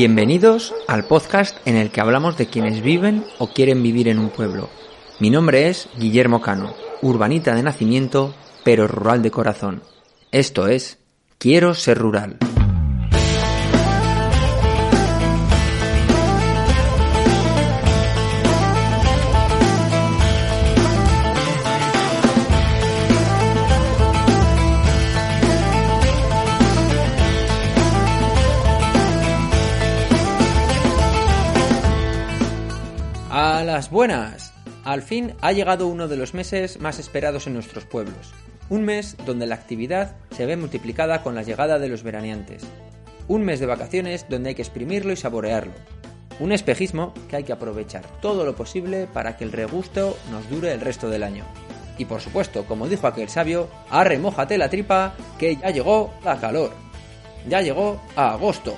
Bienvenidos al podcast en el que hablamos de quienes viven o quieren vivir en un pueblo. Mi nombre es Guillermo Cano, urbanita de nacimiento, pero rural de corazón. Esto es Quiero ser rural. Buenas. Al fin ha llegado uno de los meses más esperados en nuestros pueblos. Un mes donde la actividad se ve multiplicada con la llegada de los veraneantes. Un mes de vacaciones donde hay que exprimirlo y saborearlo. Un espejismo que hay que aprovechar todo lo posible para que el regusto nos dure el resto del año. Y por supuesto, como dijo aquel sabio, arremójate la tripa que ya llegó la calor. Ya llegó a agosto.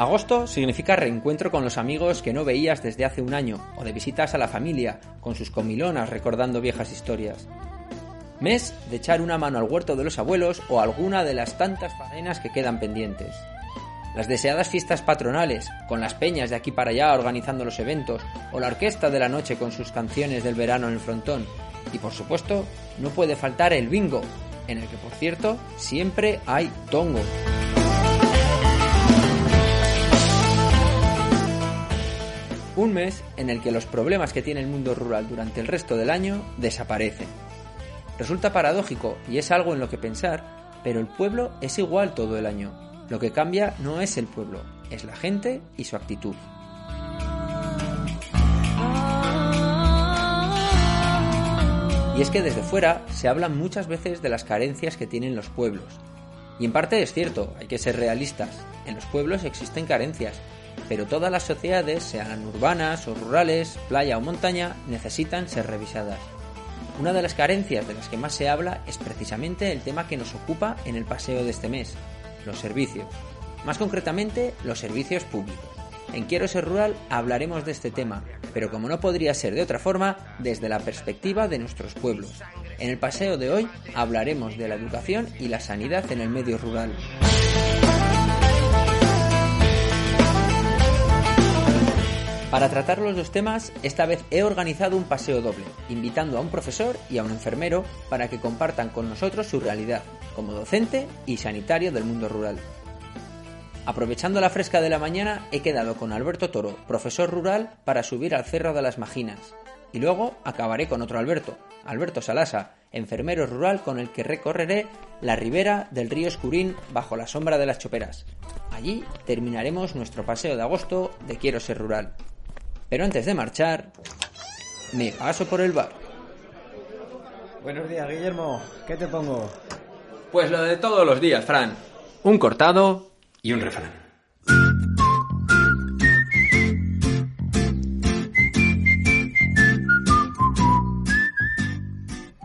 Agosto significa reencuentro con los amigos que no veías desde hace un año, o de visitas a la familia, con sus comilonas recordando viejas historias. Mes de echar una mano al huerto de los abuelos o alguna de las tantas faenas que quedan pendientes. Las deseadas fiestas patronales, con las peñas de aquí para allá organizando los eventos, o la orquesta de la noche con sus canciones del verano en el frontón. Y por supuesto, no puede faltar el bingo, en el que por cierto siempre hay tongo. Un mes en el que los problemas que tiene el mundo rural durante el resto del año desaparecen. Resulta paradójico y es algo en lo que pensar, pero el pueblo es igual todo el año. Lo que cambia no es el pueblo, es la gente y su actitud. Y es que desde fuera se habla muchas veces de las carencias que tienen los pueblos. Y en parte es cierto, hay que ser realistas. En los pueblos existen carencias, pero todas las sociedades, sean urbanas o rurales, playa o montaña, necesitan ser revisadas. Una de las carencias de las que más se habla es precisamente el tema que nos ocupa en el paseo de este mes, los servicios. Más concretamente, los servicios públicos. En Quiero ser rural hablaremos de este tema, pero como no podría ser de otra forma, desde la perspectiva de nuestros pueblos. En el paseo de hoy hablaremos de la educación y la sanidad en el medio rural. Para tratar los dos temas, esta vez he organizado un paseo doble, invitando a un profesor y a un enfermero para que compartan con nosotros su realidad, como docente y sanitario del mundo rural. Aprovechando la fresca de la mañana, he quedado con Alberto Toro, profesor rural, para subir al Cerro de las Maginas. Y luego acabaré con otro Alberto, Alberto Salasa, enfermero rural con el que recorreré la ribera del río Escurín bajo la sombra de las choperas. Allí terminaremos nuestro paseo de agosto de Quiero ser rural. Pero antes de marchar, me paso por el bar. Buenos días, Guillermo. ¿Qué te pongo? Pues lo de todos los días, Fran. Un cortado y un refrán.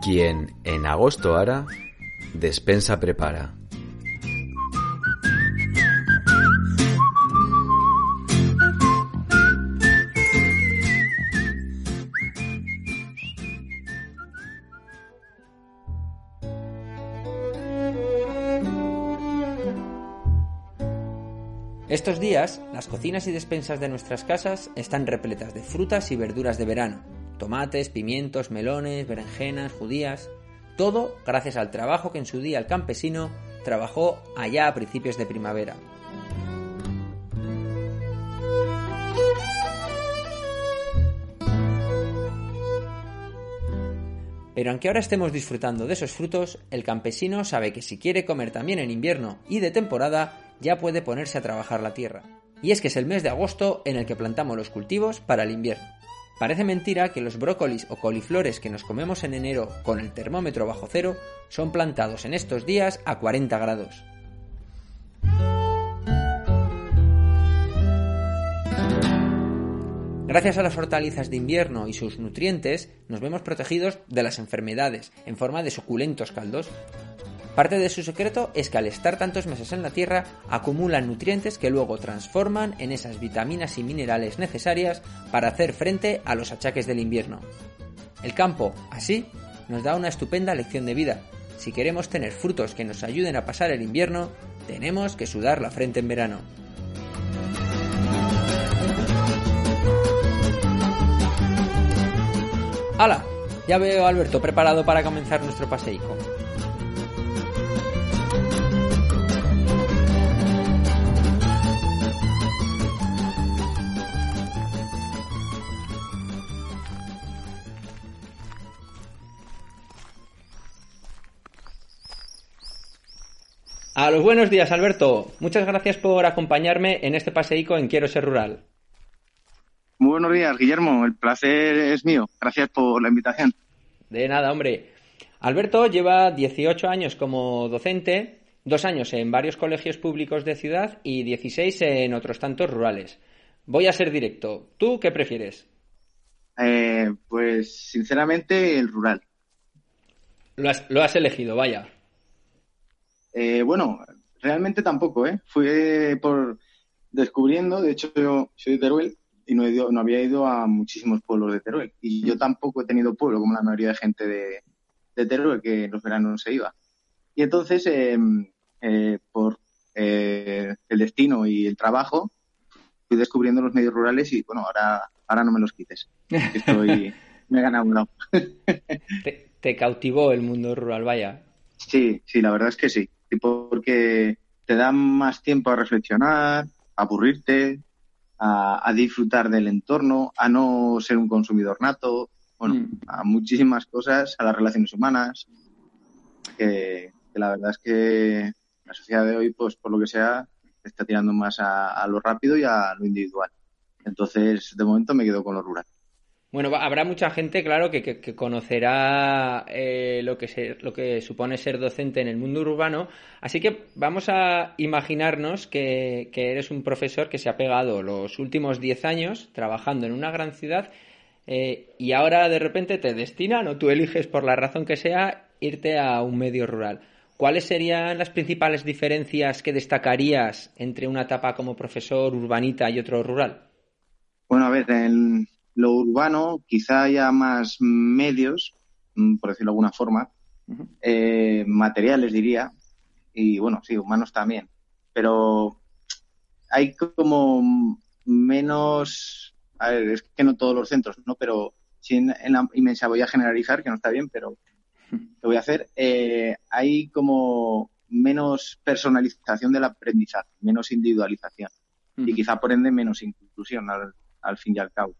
Quien en agosto hará, despensa prepara. Estos días, las cocinas y despensas de nuestras casas están repletas de frutas y verduras de verano. Tomates, pimientos, melones, berenjenas, judías. Todo gracias al trabajo que en su día el campesino trabajó allá a principios de primavera. Pero aunque ahora estemos disfrutando de esos frutos, el campesino sabe que si quiere comer también en invierno y de temporada, ya puede ponerse a trabajar la tierra. Y es que es el mes de agosto en el que plantamos los cultivos para el invierno. Parece mentira que los brócolis o coliflores que nos comemos en enero con el termómetro bajo cero son plantados en estos días a 40 grados. Gracias a las hortalizas de invierno y sus nutrientes, nos vemos protegidos de las enfermedades en forma de suculentos caldos. Parte de su secreto es que al estar tantos meses en la tierra acumulan nutrientes que luego transforman en esas vitaminas y minerales necesarias para hacer frente a los achaques del invierno. El campo, así, nos da una estupenda lección de vida. Si queremos tener frutos que nos ayuden a pasar el invierno, tenemos que sudar la frente en verano. ¡Hala! Ya veo a Alberto preparado para comenzar nuestro paseico. A los buenos días, Alberto. Muchas gracias por acompañarme en este paseico en Quiero ser rural. Muy buenos días, Guillermo. El placer es mío. Gracias por la invitación. De nada, hombre. Alberto lleva 18 años como docente, dos años en varios colegios públicos de ciudad y 16 en otros tantos rurales. Voy a ser directo. ¿Tú qué prefieres? Eh, pues sinceramente el rural. Lo has, lo has elegido, vaya. Eh, bueno, realmente tampoco, ¿eh? Fui por descubriendo, de hecho yo soy de Teruel y no, no había ido a muchísimos pueblos de Teruel. Y yo tampoco he tenido pueblo como la mayoría de gente de, Teruel que en los veranos se iba. Y entonces, em, eh, por eh, el destino y el trabajo, fui descubriendo los medios rurales y bueno, ahora, ahora no me los quites. Estoy, me he ganado uno. te, te cautivó el mundo rural, vaya. Sí, sí, la verdad es que sí porque te da más tiempo a reflexionar, a aburrirte, a, disfrutar del entorno, a no ser un consumidor nato, bueno, mm. a muchísimas cosas, a las relaciones humanas, que, la verdad es que la sociedad de hoy, pues por lo que sea, está tirando más a lo rápido y a lo individual. Entonces, de momento me quedo con lo rural. Bueno, habrá mucha gente, claro, que, conocerá eh, lo, que lo que supone ser docente en el mundo urbano. Así que vamos a imaginarnos que, eres un profesor que se ha pegado los últimos 10 años trabajando en una gran ciudad eh, y ahora de repente te destinan o tú eliges por la razón que sea irte a un medio rural. ¿Cuáles serían las principales diferencias que destacarías entre una etapa como profesor urbanita y otro rural? Bueno, a ver, en, lo urbano quizá haya más medios, mm, por decirlo de alguna forma, eh, materiales diría, y bueno, sí, humanos también, pero hay como menos, a ver, es que no todos los centros, ¿no? Pero sí en, la inmensa voy a generalizar, que no está bien, pero lo voy a hacer, eh, hay como menos personalización del aprendizaje, menos individualización y quizá por ende menos inclusión al fin y al cabo.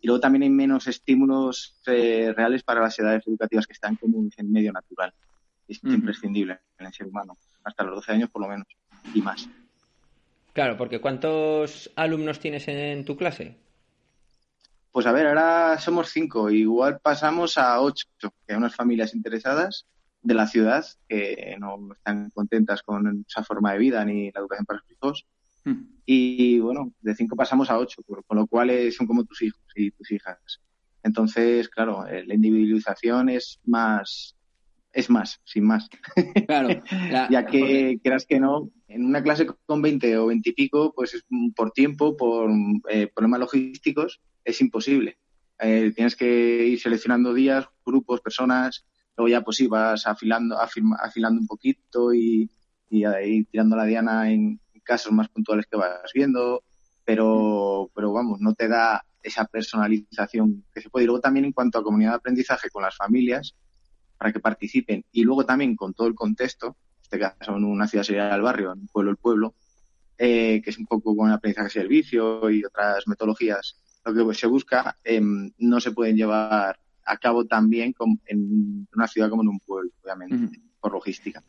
Y luego también hay menos estímulos eh, reales para las edades educativas que están como en medio natural. Es imprescindible en el ser humano, hasta los 12 años por lo menos, y más. Claro, porque ¿cuántos alumnos tienes en tu clase? Pues a ver, ahora somos cinco, igual pasamos a ocho, que hay unas familias interesadas de la ciudad que no están contentas con esa forma de vida ni la educación para sus hijos Hmm. Y bueno, de cinco pasamos a ocho, con lo cual son como tus hijos y tus hijas. Entonces, claro, eh, la individualización es más, es más, sin más. Claro. ya que creas que no, en una clase con 20 o 20 y pico, pues es por tiempo, por eh, problemas logísticos, es imposible. Eh, tienes que ir seleccionando días, grupos, personas, luego ya pues vas afilando, afilando un poquito y, y ahí tirando la diana en, casos más puntuales que vas viendo, pero, pero vamos, no te da esa personalización que se puede. Y luego también en cuanto a comunidad de aprendizaje con las familias, para que participen, y luego también con todo el contexto, en este caso en una ciudad sería el barrio, en un pueblo el pueblo, eh, que es un poco con aprendizaje de servicio y otras metodologías, lo que se busca, em, no se pueden llevar a cabo también en una ciudad como en un pueblo, obviamente, por logística.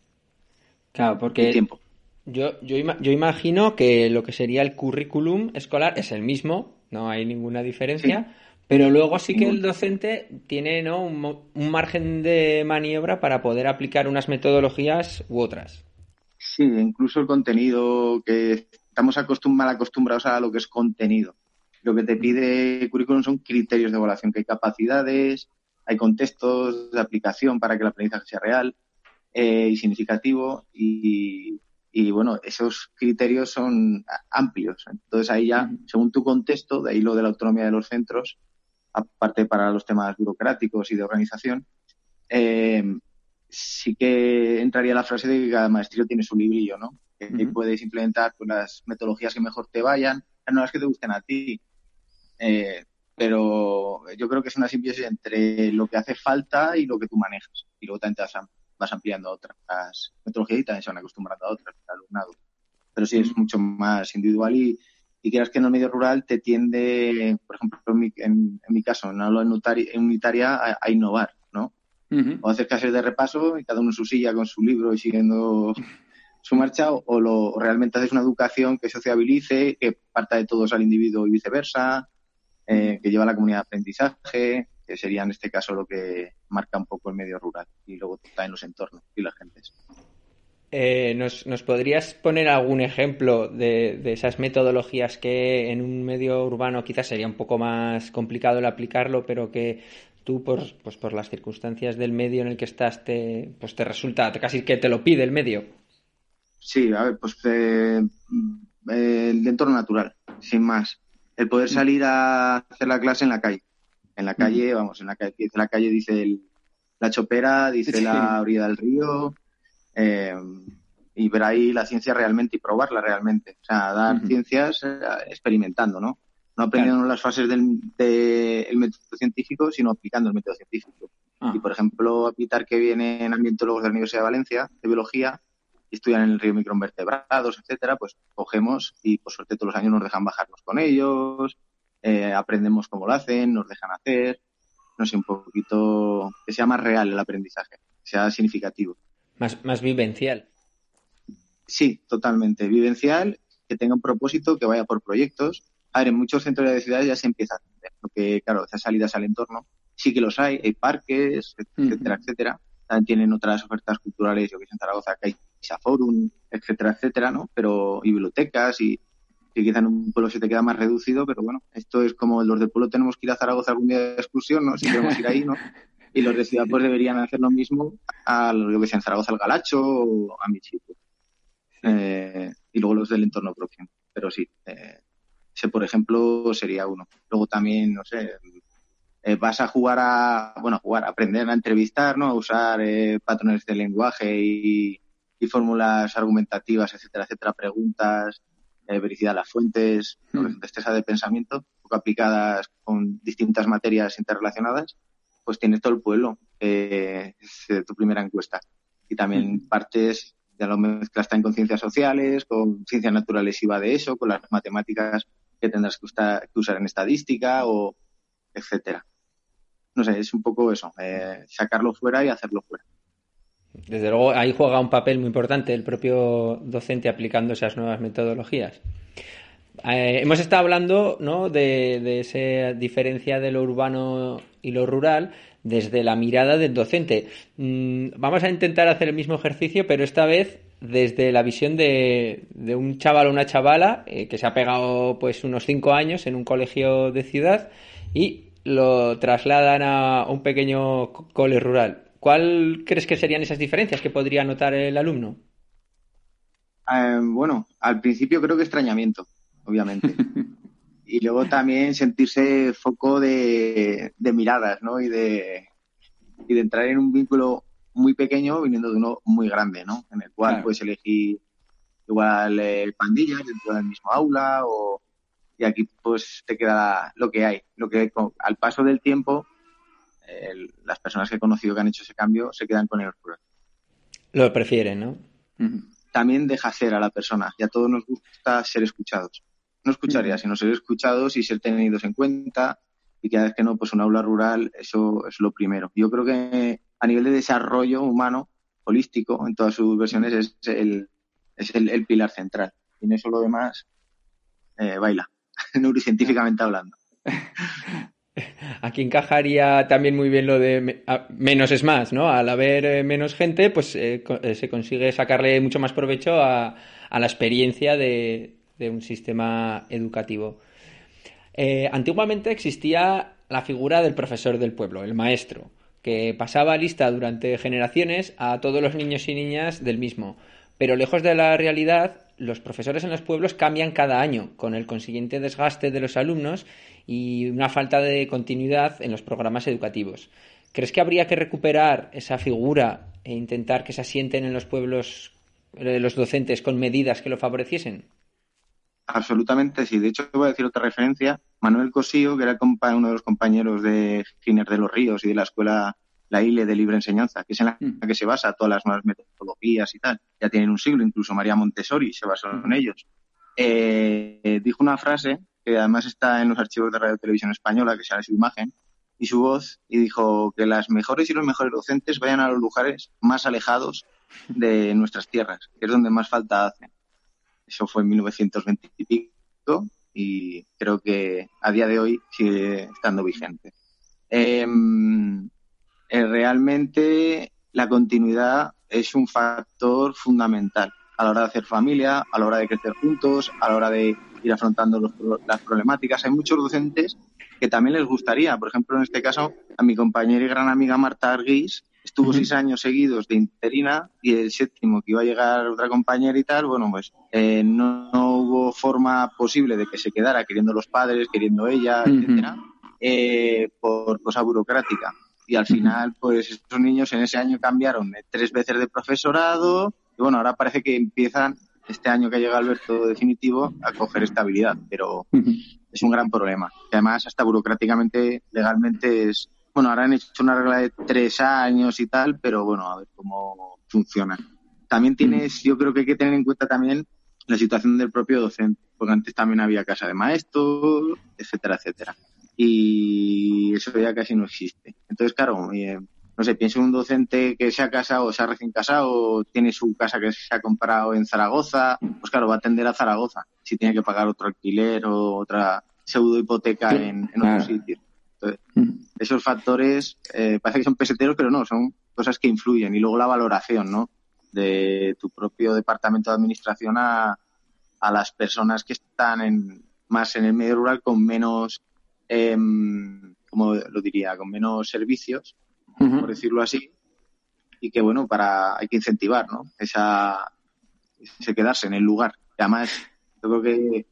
Claro, porque tiempo. Yo, yo, yo, imagino que lo que sería el currículum escolar es el mismo, no hay ninguna diferencia, pero luego sí que el docente tiene ¿no? un, margen de maniobra para poder aplicar unas metodologías u otras. Sí, incluso el contenido, que estamos mal acostumbrados a lo que es contenido. Lo que te pide el currículum son criterios de evaluación, que hay capacidades, hay contextos de aplicación para que el aprendizaje sea real eh, y significativo y, y bueno, esos criterios son amplios. Entonces ahí ya, según tu contexto, de ahí lo de la autonomía de los centros, aparte para los temas burocráticos y de organización, eh, sí que entraría la frase de que cada maestrillo tiene su librillo, ¿no? Que puedes implementar pues, las metodologías que mejor te vayan, no las que te gusten a ti. Eh, pero yo creo que es una simbiosis entre lo que hace falta y lo que tú manejas. Y luego también te vas, ampliando a otras metodologías y también se van acostumbrando a otras, al alumnado. Pero sí, es mucho más individual y, y quieras que en el medio rural te tiende, por ejemplo, en mi, caso, en aula unitaria, a, a innovar, ¿no? O hacer clases de repaso y cada uno en su silla con su libro y siguiendo su marcha, o, lo, realmente haces una educación que sociabilice, que parta de todos al individuo y viceversa, eh, que lleva a la comunidad de aprendizaje, que sería en este caso lo que marca un poco el medio rural y luego también los entornos y las gentes. Eh, ¿nos, podrías poner algún ejemplo de, esas metodologías que en un medio urbano quizás sería un poco más complicado el aplicarlo, pero que tú, por, pues por las circunstancias del medio en el que estás, te, pues te resulta casi que te lo pide el medio? Sí, a ver, pues eh, el entorno natural, sin más el poder mm. salir a hacer la clase en la calle. En la calle, mm. vamos, en la calle, la calle dice la chopera, dice la orilla del río, eh, y ver ahí la ciencia realmente y probarla realmente. O sea, dar ciencias eh, experimentando, ¿no? No aprendiendo las fases del método científico, sino aplicando el método científico. Ah. Y, por ejemplo, aplicar que vienen ambientólogos de la Universidad de Valencia, de biología, estudian en el río microinvertebrados, etcétera, pues cogemos y por suerte todos los años nos dejan bajarnos con ellos, eh, aprendemos cómo lo hacen, nos dejan hacer, no sé, un poquito que sea más real el aprendizaje, que sea significativo. Más, más vivencial. Sí, totalmente. Vivencial, que tenga un propósito, que vaya por proyectos. A ver, en muchos centros de ciudades ya se empieza a hacer, porque claro, esas salidas al entorno sí que los hay, hay parques, etcétera, etcétera. También tienen otras ofertas culturales, yo que sé, en Zaragoza, que hay Forum, etcétera, etcétera, ¿no? Pero, y bibliotecas y, que quizá en un pueblo se te queda más reducido, pero bueno, esto es como los del pueblo tenemos que ir a Zaragoza algún día de excursión, ¿no? Si queremos ir ahí, ¿no? Y los de ciudad pues deberían hacer lo mismo a lo que sea en Zaragoza al Galacho o a Michipo. Eh, y luego los del entorno próximo. Pero sí, eh, ese por ejemplo sería uno. Luego también, no sé, eh, vas a jugar a, bueno, a jugar, a aprender a entrevistar, ¿no? A usar eh, patrones de lenguaje y, y fórmulas argumentativas, etcétera, etcétera, preguntas, eh, vericidad de las fuentes, mm. destreza de pensamiento, poco aplicadas con distintas materias interrelacionadas, pues tienes todo el pueblo, eh, es tu primera encuesta. Y también mm. partes, ya lo mezclas también con ciencias sociales, con ciencias naturales y va de eso, con las matemáticas que tendrás que, usar en estadística o etcétera. No sé, es un poco eso, eh, sacarlo fuera y hacerlo fuera. Desde luego ahí juega un papel muy importante el propio docente aplicando esas nuevas metodologías. Eh, hemos estado hablando ¿no? de, esa diferencia de lo urbano y lo rural desde la mirada del docente. Mm, vamos a intentar hacer el mismo ejercicio, pero esta vez desde la visión de, un chaval o una chavala eh, que se ha pegado pues unos cinco años en un colegio de ciudad y lo trasladan a un pequeño cole rural. ¿Cuál crees que serían esas diferencias que podría notar el alumno? Eh, bueno, al principio creo que extrañamiento, obviamente. y luego también sentirse foco de, miradas, ¿no? Y de, y de entrar en un vínculo muy pequeño viniendo de uno muy grande, ¿no? En el cual puedes elegir igual eh, pandillas dentro del mismo aula o y aquí pues te queda lo que hay, lo que al paso del tiempo las personas que he conocido que han hecho ese cambio se quedan con el rural. Lo prefieren, ¿no? También deja ser a la persona y a todos nos gusta ser escuchados. No escucharía, sino ser escuchados y ser tenidos en cuenta y cada vez que no, pues un aula rural, eso es lo primero. Yo creo que a nivel de desarrollo humano, holístico, en todas sus versiones, es el, es el, pilar central. Y en eso lo demás eh, baila, neurocientíficamente hablando. Aquí encajaría también muy bien lo de menos es más, ¿no? Al haber eh, menos gente, pues eh, eh, se consigue sacarle mucho más provecho a, la experiencia de, un sistema educativo. antiguamente existía la figura del profesor del pueblo, el maestro, que pasaba lista durante generaciones a todos los niños y niñas del mismo. Pero lejos de la realidad, los profesores en los pueblos cambian cada año, con el consiguiente desgaste de los alumnos y una falta de continuidad en los programas educativos. ¿Crees que habría que recuperar esa figura e intentar que se asienten en los pueblos eh, los docentes con medidas que lo favoreciesen? Absolutamente sí. De hecho, voy a decir otra referencia. Manuel Cosío, que era uno de los compañeros de Giner de los Ríos y de la escuela La ILE de Libre Enseñanza, que es en la mm. que se basa todas las nuevas metodologías y tal. Ya tienen un siglo, incluso María Montessori se basó en mm. ellos. Eh, dijo una frase además está en los archivos de Radio Televisión Española, que sale su imagen y su voz, y dijo que las mejores y los mejores docentes vayan a los lugares más alejados de nuestras tierras, que es donde más falta hacen. Eso fue en 1920 y pico y creo que a día de hoy sigue estando vigente. Em, eh, realmente la continuidad es un factor fundamental a la hora de hacer familia, a la hora de crecer juntos, a la hora de ir afrontando las problemáticas. Hay muchos docentes que también les gustaría. Por ejemplo, en este caso, a mi compañera y gran amiga Marta Arguís estuvo seis años seguidos de interina y el séptimo que iba a llegar otra compañera y tal, bueno, pues eh, no, hubo forma posible de que se quedara queriendo los padres, queriendo ella, etcétera, eh, por cosa burocrática. Y al final, pues estos niños en ese año cambiaron tres veces de profesorado y bueno, ahora parece que empiezan este año que ha llegado Alberto definitivo a coger estabilidad, pero es un gran problema. Y además, hasta burocráticamente, legalmente es bueno, ahora han hecho una regla de tres años y tal, pero bueno, a ver cómo funciona. También tienes, yo creo que hay que tener en cuenta también la situación del propio docente, porque antes también había casa de maestros, etcétera, etcétera. Y eso ya casi no existe. Entonces, claro, eh, no sé, pienso en un docente que se ha casado, o se ha recién casado, tiene su casa que se ha comprado en Zaragoza, pues claro, va a atender a Zaragoza, si tiene que pagar otro alquiler o otra pseudo hipoteca en, en otro sitio esos factores eh, parece que son peseteros, pero no, son cosas que influyen. Y luego la valoración, ¿no? De tu propio departamento de administración a, las personas que están en, más en el medio rural con menos, eh, como lo diría, con menos servicios, por decirlo así, y que bueno, para hay que incentivar, ¿no? Esa, ese quedarse en el lugar. además, yo creo que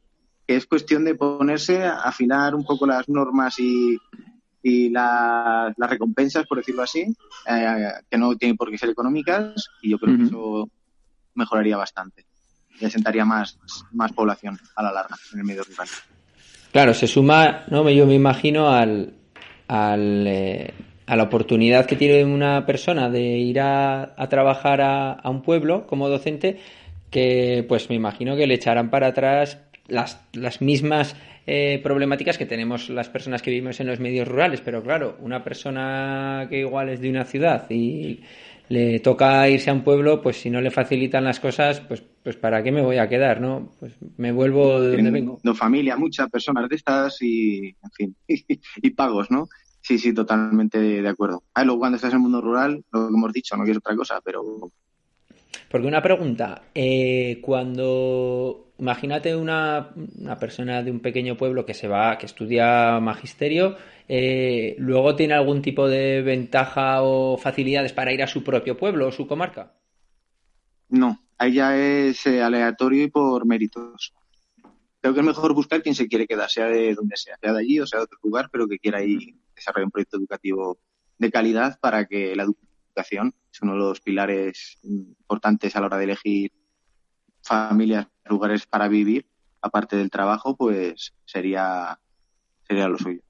que es cuestión de ponerse a afinar un poco las normas y, y las recompensas, por decirlo así, eh, que no tienen por qué ser económicas, y yo creo que eso mejoraría bastante y asentaría más, más población a la larga en el medio rural. Claro, se suma, no yo me imagino al, al eh, a la oportunidad que tiene una persona de ir a, a trabajar a, a, un pueblo como docente, que pues me imagino que le echarán para atrás las, las mismas eh, problemáticas que tenemos las personas que vivimos en los medios rurales, pero claro, una persona que igual es de una ciudad y le toca irse a un pueblo, pues si no le facilitan las cosas, pues, pues para qué me voy a quedar, ¿no? Pues me vuelvo de donde vengo. No, familia, muchas personas de estas y, en fin, y pagos, ¿no? Sí, sí, totalmente de, acuerdo. Ah, luego cuando estás en el mundo rural, lo que hemos dicho, no es otra cosa, pero... Porque una pregunta, eh, cuando imagínate una, persona de un pequeño pueblo que se va, que estudia magisterio, eh, luego tiene algún tipo de ventaja o facilidades para ir a su propio pueblo o su comarca. No, ahí ya es eh, aleatorio y por méritos. Creo que es mejor buscar quien se quiere quedar, sea de donde sea, sea de allí o sea de otro lugar, pero que quiera ir desarrollar un proyecto educativo de calidad para que la educación es uno de los pilares importantes a la hora de elegir familias, lugares para vivir, aparte del trabajo, pues sería, sería lo suyo.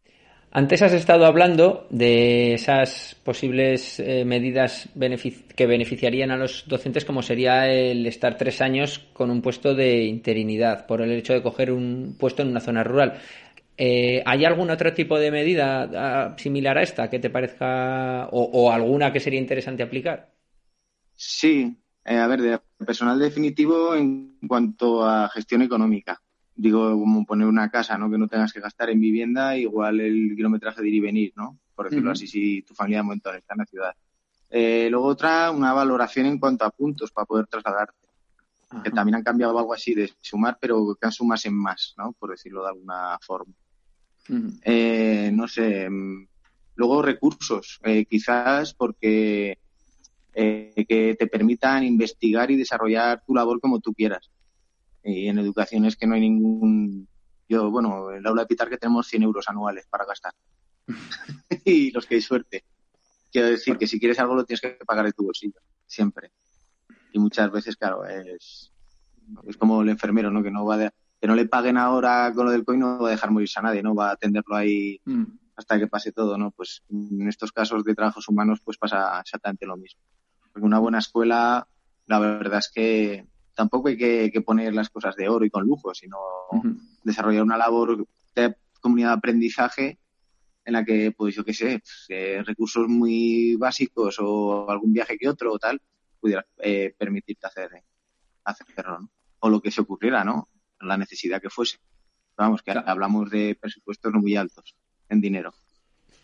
Antes has estado hablando de esas posibles eh, medidas que beneficiarían a los docentes, como sería el estar tres años con un puesto de interinidad por el hecho de coger un puesto en una zona rural. Eh, ¿Hay algún otro tipo de medida ah, similar a esta que te parezca o alguna que sería interesante aplicar? Sí, eh, a ver, de personal definitivo en cuanto a gestión económica. Digo, como poner una casa, ¿no? Que no tengas que gastar en vivienda, igual el kilometraje de ir y venir, ¿no? Por decirlo así, si tu familia de momento está en la ciudad. Eh, luego otra, una valoración en cuanto a puntos para poder trasladarte. Que también han cambiado algo así de sumar, pero que han sumas en más, ¿no? Por decirlo de alguna forma. Eh, no sé. Mm, luego recursos. quizás porque eh, que te permitan investigar y desarrollar tu labor como tú quieras. Y en educación es que no hay ningún... Yo, bueno, en el aula de Pitar que tenemos 100 euros anuales para gastar. y los que hay suerte. Quiero decir que si quieres algo lo tienes que pagar de tu bolsillo, siempre. Y muchas veces, claro, es, es como el enfermero, ¿no? Que no va de, que no le paguen ahora con lo del coin no va a dejar morirse a nadie, no va a atenderlo ahí mm. hasta que pase todo, ¿no? Pues en estos casos de trabajos humanos pues pasa exactamente lo mismo. Porque una buena escuela, la verdad es que tampoco hay que, poner las cosas de oro y con lujo, sino desarrollar una labor de comunidad de aprendizaje en la que, pues yo qué sé, pues, eh, recursos muy básicos o algún viaje que otro o tal, pudiera eh, permitirte hacer, hacerlo, ¿no? O lo que se ocurriera, ¿no? La necesidad que fuese. Vamos, que hablamos de presupuestos no muy altos en dinero.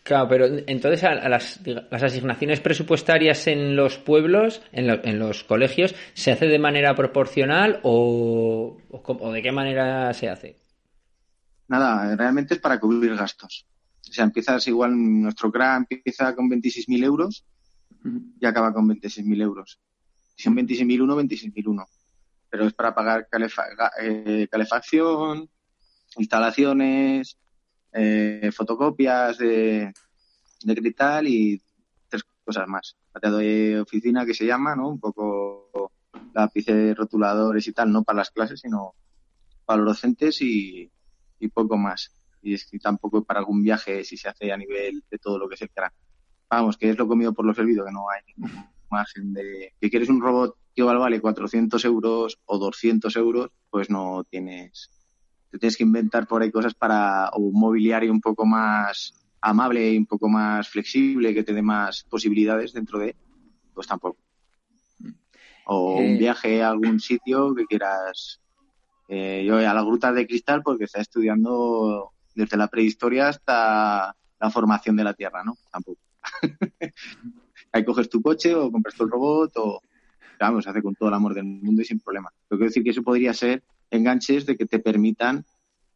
Claro, pero entonces a, las, asignaciones presupuestarias en los pueblos, en, los colegios, ¿se hace de manera proporcional o, o, de qué manera se hace? Nada, realmente es para cubrir gastos. O sea, empiezas igual, nuestro CRA empieza con 26.000 euros y acaba con 26.000 euros. Si son 26.001, 26.001. Pero es para pagar eh, calefacción, instalaciones, eh, fotocopias de, de cristal y tres cosas más. Pateado de oficina que se llama, ¿no? Un poco lápices, rotuladores y tal, no para las clases, sino para los docentes y, y poco más y es que tampoco para algún viaje si se hace a nivel de todo lo que el CRA. Vamos, que es lo comido por lo servido, que no hay ningún margen de... Que quieres un robot que vale 400 euros o 200 euros, pues no tienes... Te tienes que inventar por ahí cosas para o un mobiliario un poco más amable y un poco más flexible, que te dé más posibilidades dentro de, pues tampoco. O un eh. viaje a algún sitio que quieras. Eh, yo a la gruta de cristal porque está estudiando desde la prehistoria hasta la formación de la Tierra, ¿no? Tampoco. Ahí coges tu coche o compras tu robot o, vamos, se hace con todo el amor del mundo y sin problema. Pero quiero decir que eso podría ser enganches de que te permitan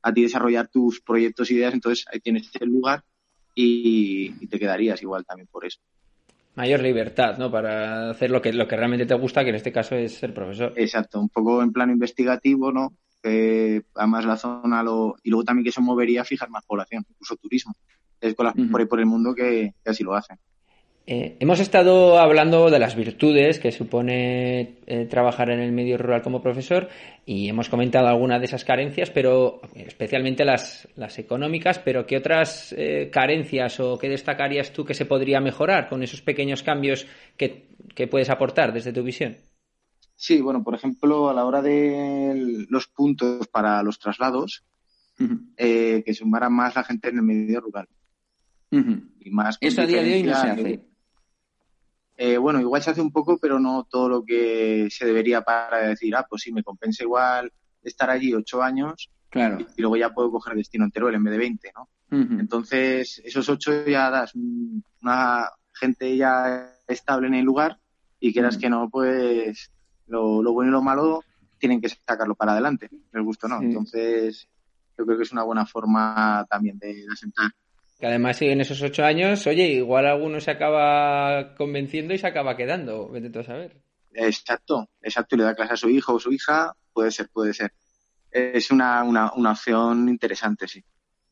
a ti desarrollar tus proyectos e ideas, entonces ahí tienes el lugar y, te quedarías igual también por eso. Mayor libertad, ¿no? Para hacer lo que, lo que realmente te gusta, que en este caso es ser profesor. Exacto, un poco en plano investigativo, ¿no? además la zona lo, y luego también que eso movería a fijar más población, incluso turismo. Es con las por ahí por el mundo que, así lo hacen. Eh, hemos estado hablando de las virtudes que supone eh, trabajar en el medio rural como profesor y hemos comentado algunas de esas carencias, pero especialmente las, las económicas, pero ¿qué otras eh, carencias o qué destacarías tú que se podría mejorar con esos pequeños cambios que, que puedes aportar desde tu visión? Sí, bueno, por ejemplo, a la hora de los puntos para los traslados, eh, que sumara más la gente en el medio rural. y más Eso a día de hoy no se hace. Eh, bueno, igual se hace un poco, pero no todo lo que se debería para decir, ah, pues sí, me compensa igual estar allí ocho años claro. y, luego ya puedo coger destino entero en vez de 20, ¿no? Entonces, esos ocho ya das una gente ya estable en el lugar y quieras que no, pues lo, bueno y lo malo tienen que sacarlo para adelante, les gusta no. Entonces, yo creo que es una buena forma también de, asentar. Que además en esos ocho años, oye, igual alguno se acaba convenciendo y se acaba quedando, vete tú a saber. Exacto, exacto, y le da clase a su hijo o su hija, puede ser, puede ser. Es una, una, una opción interesante, sí.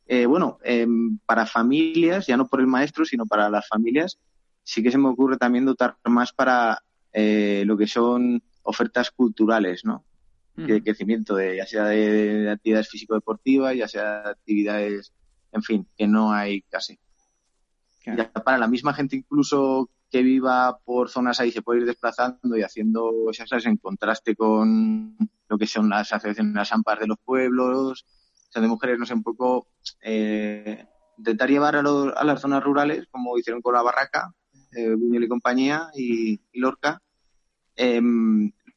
Eh, bueno, em, para familias, ya no por el maestro, sino para las familias, sí que se me ocurre también dotar más para eh, lo que son ofertas culturales, ¿no? De crecimiento, de, ya sea de, actividades físico-deportivas, ya sea de actividades, en fin, que no hay casi. Ya para la misma gente incluso que viva por zonas ahí se puede ir desplazando y haciendo esas en contraste con lo que son las asociaciones, las AMPAs de los pueblos, o sea, de mujeres, no sé, un poco eh, intentar llevar a, a, las zonas rurales, como hicieron con la Barraca, eh, Buñuel y compañía y, y Lorca, eh,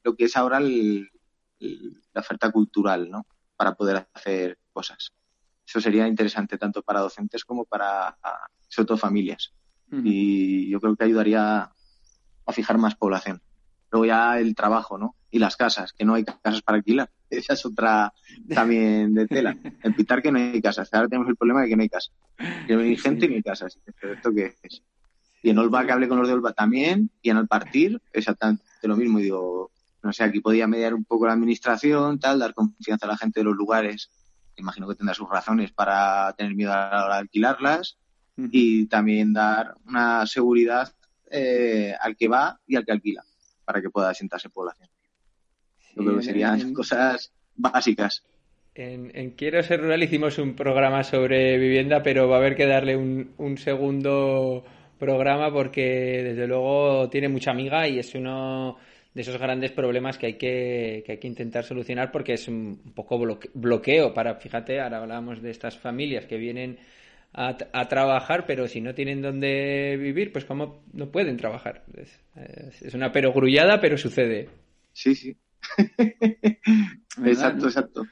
lo que es ahora la oferta cultural, ¿no? Para poder hacer cosas. Eso sería interesante tanto para docentes como para, sobre todo, familias. Y yo creo que ayudaría a fijar más población. Luego ya el trabajo, ¿no? Y las casas, que no hay casas para alquilar. Esa es otra también de tela. En Pitar que no hay casas. Ahora tenemos el problema de que no hay casas. Que no hay gente ni casas. ¿Esto qué es? Y en Olva que hablé con los de Olva también. Y en el partir, exactamente lo mismo. Y digo, no sé, aquí podía mediar un poco la administración, tal, dar confianza a la gente de los lugares. Imagino que tendrá sus razones para tener miedo a la hora de alquilarlas y también dar una seguridad eh, al que va y al que alquila para que pueda asentarse población. Yo creo que serían cosas básicas. En, Quiero ser rural hicimos un programa sobre vivienda, pero va a haber que darle un, un segundo programa porque desde luego tiene mucha amiga y es uno de esos grandes problemas que hay que, que hay que intentar solucionar porque es un, poco bloqueo para, fíjate, ahora hablábamos de estas familias que vienen a, a, trabajar, pero si no tienen dónde vivir, pues cómo no pueden trabajar. Es, es una perogrullada, pero sucede. Sí, sí. exacto, exacto.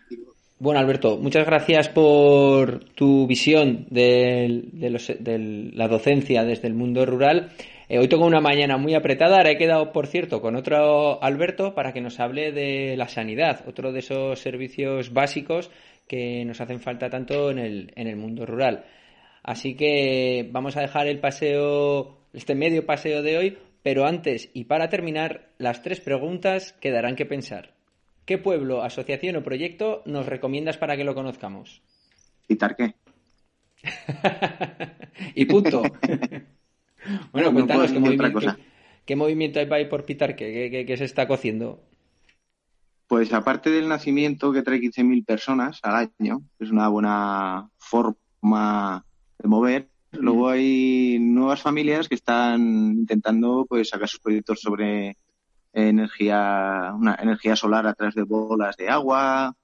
Bueno, Alberto, muchas gracias por tu visión de, de, la docencia desde el mundo rural. Eh, hoy tengo una mañana muy apretada. Ahora he quedado, por cierto, con otro Alberto para que nos hable de la sanidad, otro de esos servicios básicos que nos hacen falta tanto en el, en el mundo rural. Así que vamos a dejar el paseo, este medio paseo de hoy, pero antes y para terminar, las tres preguntas que darán que pensar. ¿Qué pueblo, asociación o proyecto nos recomiendas para que lo conozcamos? Pitarqué. y punto. bueno, cuéntanos qué movimiento, hay por Pitarqué, ¿Qué, qué, se está cociendo. Pues aparte del nacimiento que trae 15.000 personas al año, es una buena forma de mover, luego hay nuevas familias que están intentando pues sacar sus proyectos sobre energía, una energía solar a través de bolas de agua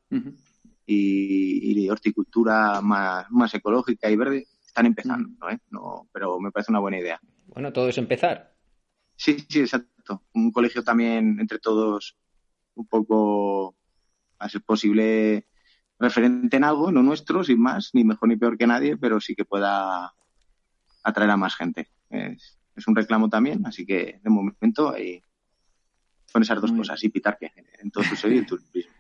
y, horticultura más, más ecológica y verde. Están empezando, ¿eh? ¿no? Pero me parece una buena idea. Bueno, todo es empezar. Sí, sí, exacto. Un colegio también entre todos un poco, a ser posible, referente en algo, no nuestro, sin más, ni mejor ni peor que nadie, pero sí que pueda atraer a más gente. Es, es un reclamo también, así que de momento hay, con esas dos cosas y Pitarque en todo su y turismo.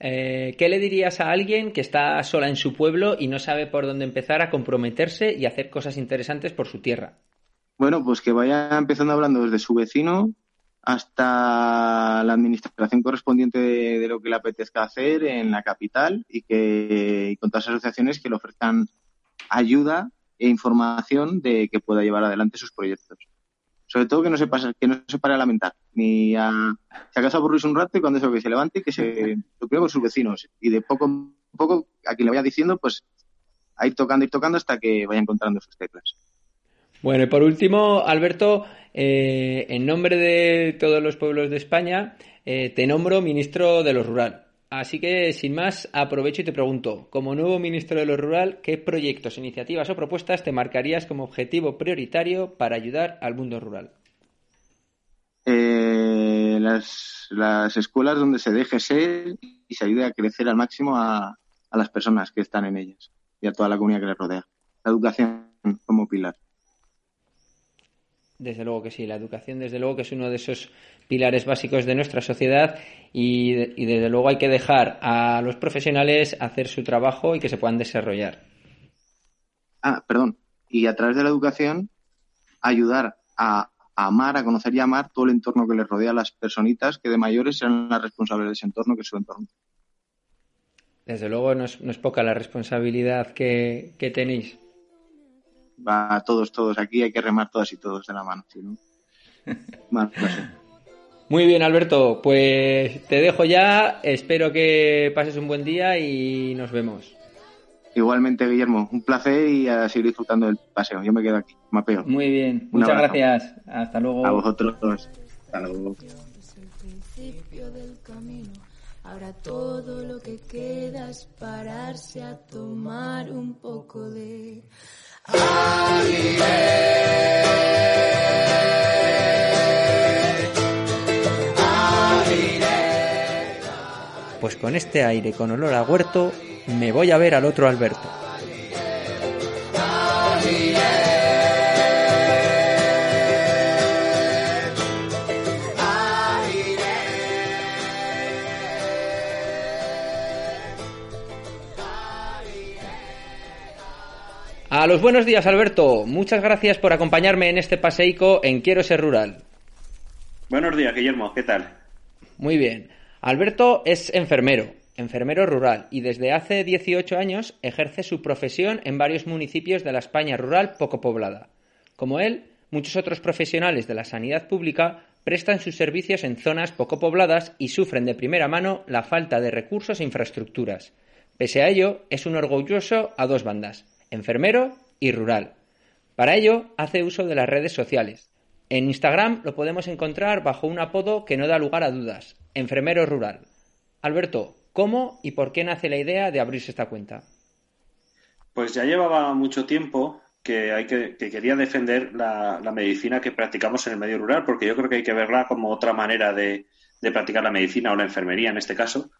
Eh, ¿Qué le dirías a alguien que está sola en su pueblo y no sabe por dónde empezar a comprometerse y hacer cosas interesantes por su tierra? Bueno, pues que vaya empezando hablando desde su vecino hasta la administración correspondiente de, lo que le apetezca hacer en la capital y que y con todas las asociaciones que le ofrezcan ayuda e información de que pueda llevar adelante sus proyectos sobre todo que no se pase, que no se pare a lamentar, ni a, si acaso aburrirse un rato y cuando eso que se levante y que se lo con sus vecinos y de poco a poco a quien le vaya diciendo pues a ir tocando y tocando hasta que vaya encontrando sus teclas. Bueno, y por último, Alberto, eh, en nombre de todos los pueblos de España, eh, te nombro ministro de lo rural. Así que, sin más, aprovecho y te pregunto, como nuevo ministro de lo rural, ¿qué proyectos, iniciativas o propuestas te marcarías como objetivo prioritario para ayudar al mundo rural? Eh, las, escuelas donde se deje ser y se ayude a crecer al máximo a, a las personas que están en ellas y a toda la comunidad que les rodea. La educación como pilar. Desde luego que sí, la educación desde luego que es uno de esos pilares básicos de nuestra sociedad y, desde luego hay que dejar a los profesionales hacer su trabajo y que se puedan desarrollar. Ah, perdón. Y a través de la educación ayudar a, amar, a conocer y amar todo el entorno que les rodea a las personitas que de mayores sean las responsables de ese entorno que es su entorno. Desde luego no es, poca la responsabilidad que tenéis va todos, todos. Aquí hay que remar todas y todos de la mano, Muy bien, Alberto. Pues te dejo ya. Espero que pases un buen día y nos vemos. Igualmente, Guillermo. Un placer y a seguir disfrutando del paseo. Yo me quedo aquí. Mapeo. Muy bien. Muchas gracias. Hasta luego. A vosotros. Hasta luego. Ahora todo lo que queda es pararse a tomar un poco de pues con este aire con olor a huerto me voy a ver al otro Alberto. A los buenos días, Alberto. Muchas gracias por acompañarme en este paseico en Quiero ser rural. Buenos días, Guillermo. ¿Qué tal? Muy bien. Alberto es enfermero, enfermero rural, y desde hace 18 años ejerce su profesión en varios municipios de la España rural poco poblada. Como él, muchos otros profesionales de la sanidad pública prestan sus servicios en zonas poco pobladas y sufren de primera mano la falta de recursos e infraestructuras. Pese a ello, es un orgulloso a dos bandas, enfermero y rural. Para ello, hace uso de las redes sociales. En Instagram lo podemos encontrar bajo un apodo que no da lugar a dudas, enfermero rural. Alberto, ¿cómo y por qué nace la idea de abrirse esta cuenta? Pues ya llevaba mucho tiempo que, quería defender la, medicina que practicamos en el medio rural, porque yo creo que hay que verla como otra manera de, practicar la medicina o la enfermería en este caso,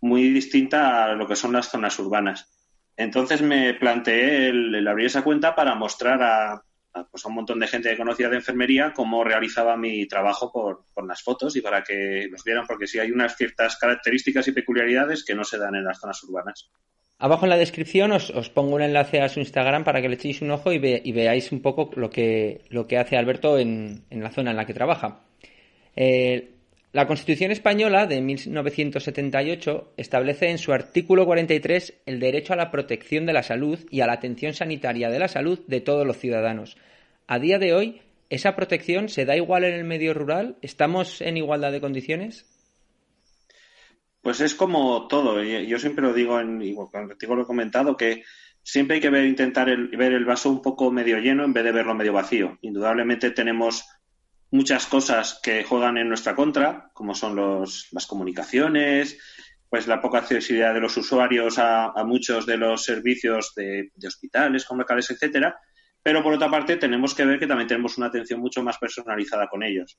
muy distinta a lo que son las zonas urbanas. Entonces me planteé el abrir esa cuenta para mostrar a, pues a un montón de gente que conocía de enfermería cómo realizaba mi trabajo por, las fotos y para que los vieran, porque sí hay unas ciertas características y peculiaridades que no se dan en las zonas urbanas. Abajo en la descripción os, pongo un enlace a su Instagram para que le echéis un ojo y, veáis un poco lo que, lo que hace Alberto en, la zona en la que trabaja. Eh, la Constitución española de 1978 establece en su artículo 43 el derecho a la protección de la salud y a la atención sanitaria de la salud de todos los ciudadanos. A día de hoy, ¿esa protección se da igual en el medio rural? ¿Estamos en igualdad de condiciones? Pues es como todo. Yo siempre lo digo, en, lo he comentado, que siempre hay que intentar ver el vaso un poco medio lleno en vez de verlo medio vacío. Indudablemente tenemos muchas cosas que juegan en nuestra contra, como son las comunicaciones, pues la poca accesibilidad de los usuarios a, muchos de los servicios de, hospitales, comarcales, etcétera. Pero por otra parte, tenemos que ver que también tenemos una atención mucho más personalizada con ellos.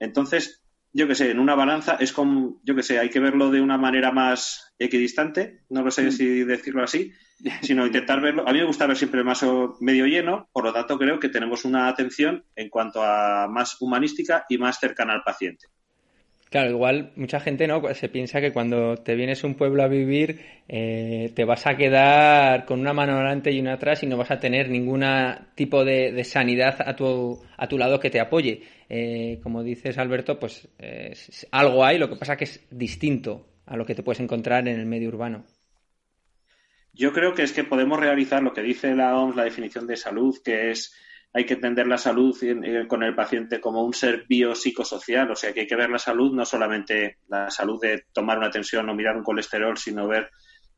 Entonces, yo que sé, en una balanza es como, yo que sé, hay que verlo de una manera más equidistante, no lo sé mm. si decirlo así, sino intentar verlo. A mí me gusta ver siempre el vaso medio lleno, por lo tanto creo que tenemos una atención en cuanto a más humanística y más cercana al paciente. Claro, igual mucha gente no se piensa que cuando te vienes a un pueblo a vivir eh, te vas a quedar con una mano adelante y una atrás y no vas a tener ningún tipo de, sanidad a tu, a tu lado que te apoye. Eh, como dices Alberto, pues algo hay, lo que pasa que es distinto a lo que te puedes encontrar en el medio urbano. Yo creo que es que podemos realizar lo que dice la OMS, la definición de salud, que es hay que entender la salud con el paciente como un ser biopsicosocial, o sea que hay que ver la salud, no solamente la salud de tomar una tensión o mirar un colesterol, sino ver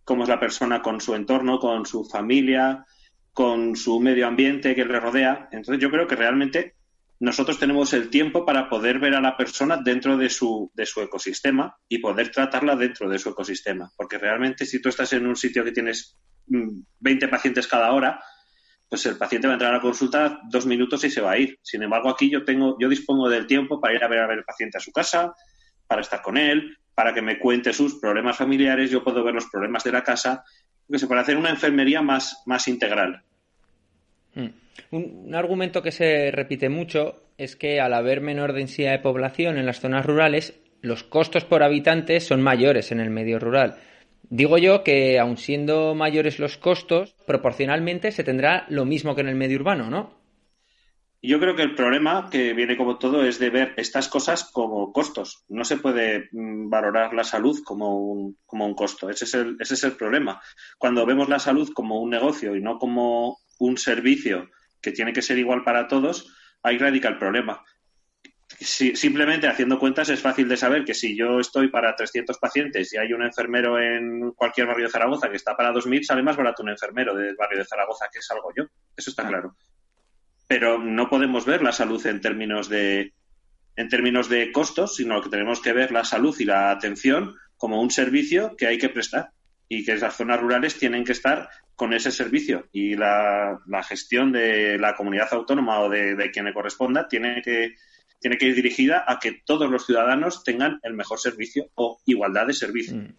cómo es la persona con su entorno, con su familia, con su medio ambiente que le rodea. Entonces yo creo que realmente nosotros tenemos el tiempo para poder ver a la persona dentro de su, de su ecosistema y poder tratarla dentro de su ecosistema. Porque realmente si tú estás en un sitio que tienes 20 mm, pacientes cada hora, pues el paciente va a entrar a la consulta dos minutos y se va a ir. Sin embargo, aquí yo tengo, yo dispongo del tiempo para ir a ver a ver al paciente a su casa, para estar con él, para que me cuente sus problemas familiares, yo puedo ver los problemas de la casa, que se puede hacer una enfermería más, más integral. Mm. Un, argumento que se repite mucho es que al haber menor densidad de población en las zonas rurales, los costos por habitante son mayores en el medio rural. Digo yo que, aun siendo mayores los costos, proporcionalmente se tendrá lo mismo que en el medio urbano, ¿no? Yo creo que el problema que viene como todo es de ver estas cosas como costos. No se puede mm, valorar la salud como un, como un costo. Ese es, el, ese es el problema. Cuando vemos la salud como un negocio y no como un servicio que tiene que ser igual para todos, ahí radica el problema. Simplemente haciendo cuentas es fácil de saber que si yo estoy para 300 pacientes y hay un enfermero en cualquier barrio de Zaragoza que está para 2.000, sale más barato un enfermero del barrio de Zaragoza que salgo yo. Eso está claro. Pero no podemos ver la salud en términos de en términos de costos, sino que tenemos que ver la salud y la atención como un servicio que hay que prestar y que las zonas rurales tienen que estar con ese servicio y la, gestión de la comunidad autónoma o de, quien le corresponda tiene que, tiene que ir dirigida a que todos los ciudadanos tengan el mejor servicio o igualdad de servicio. Mm.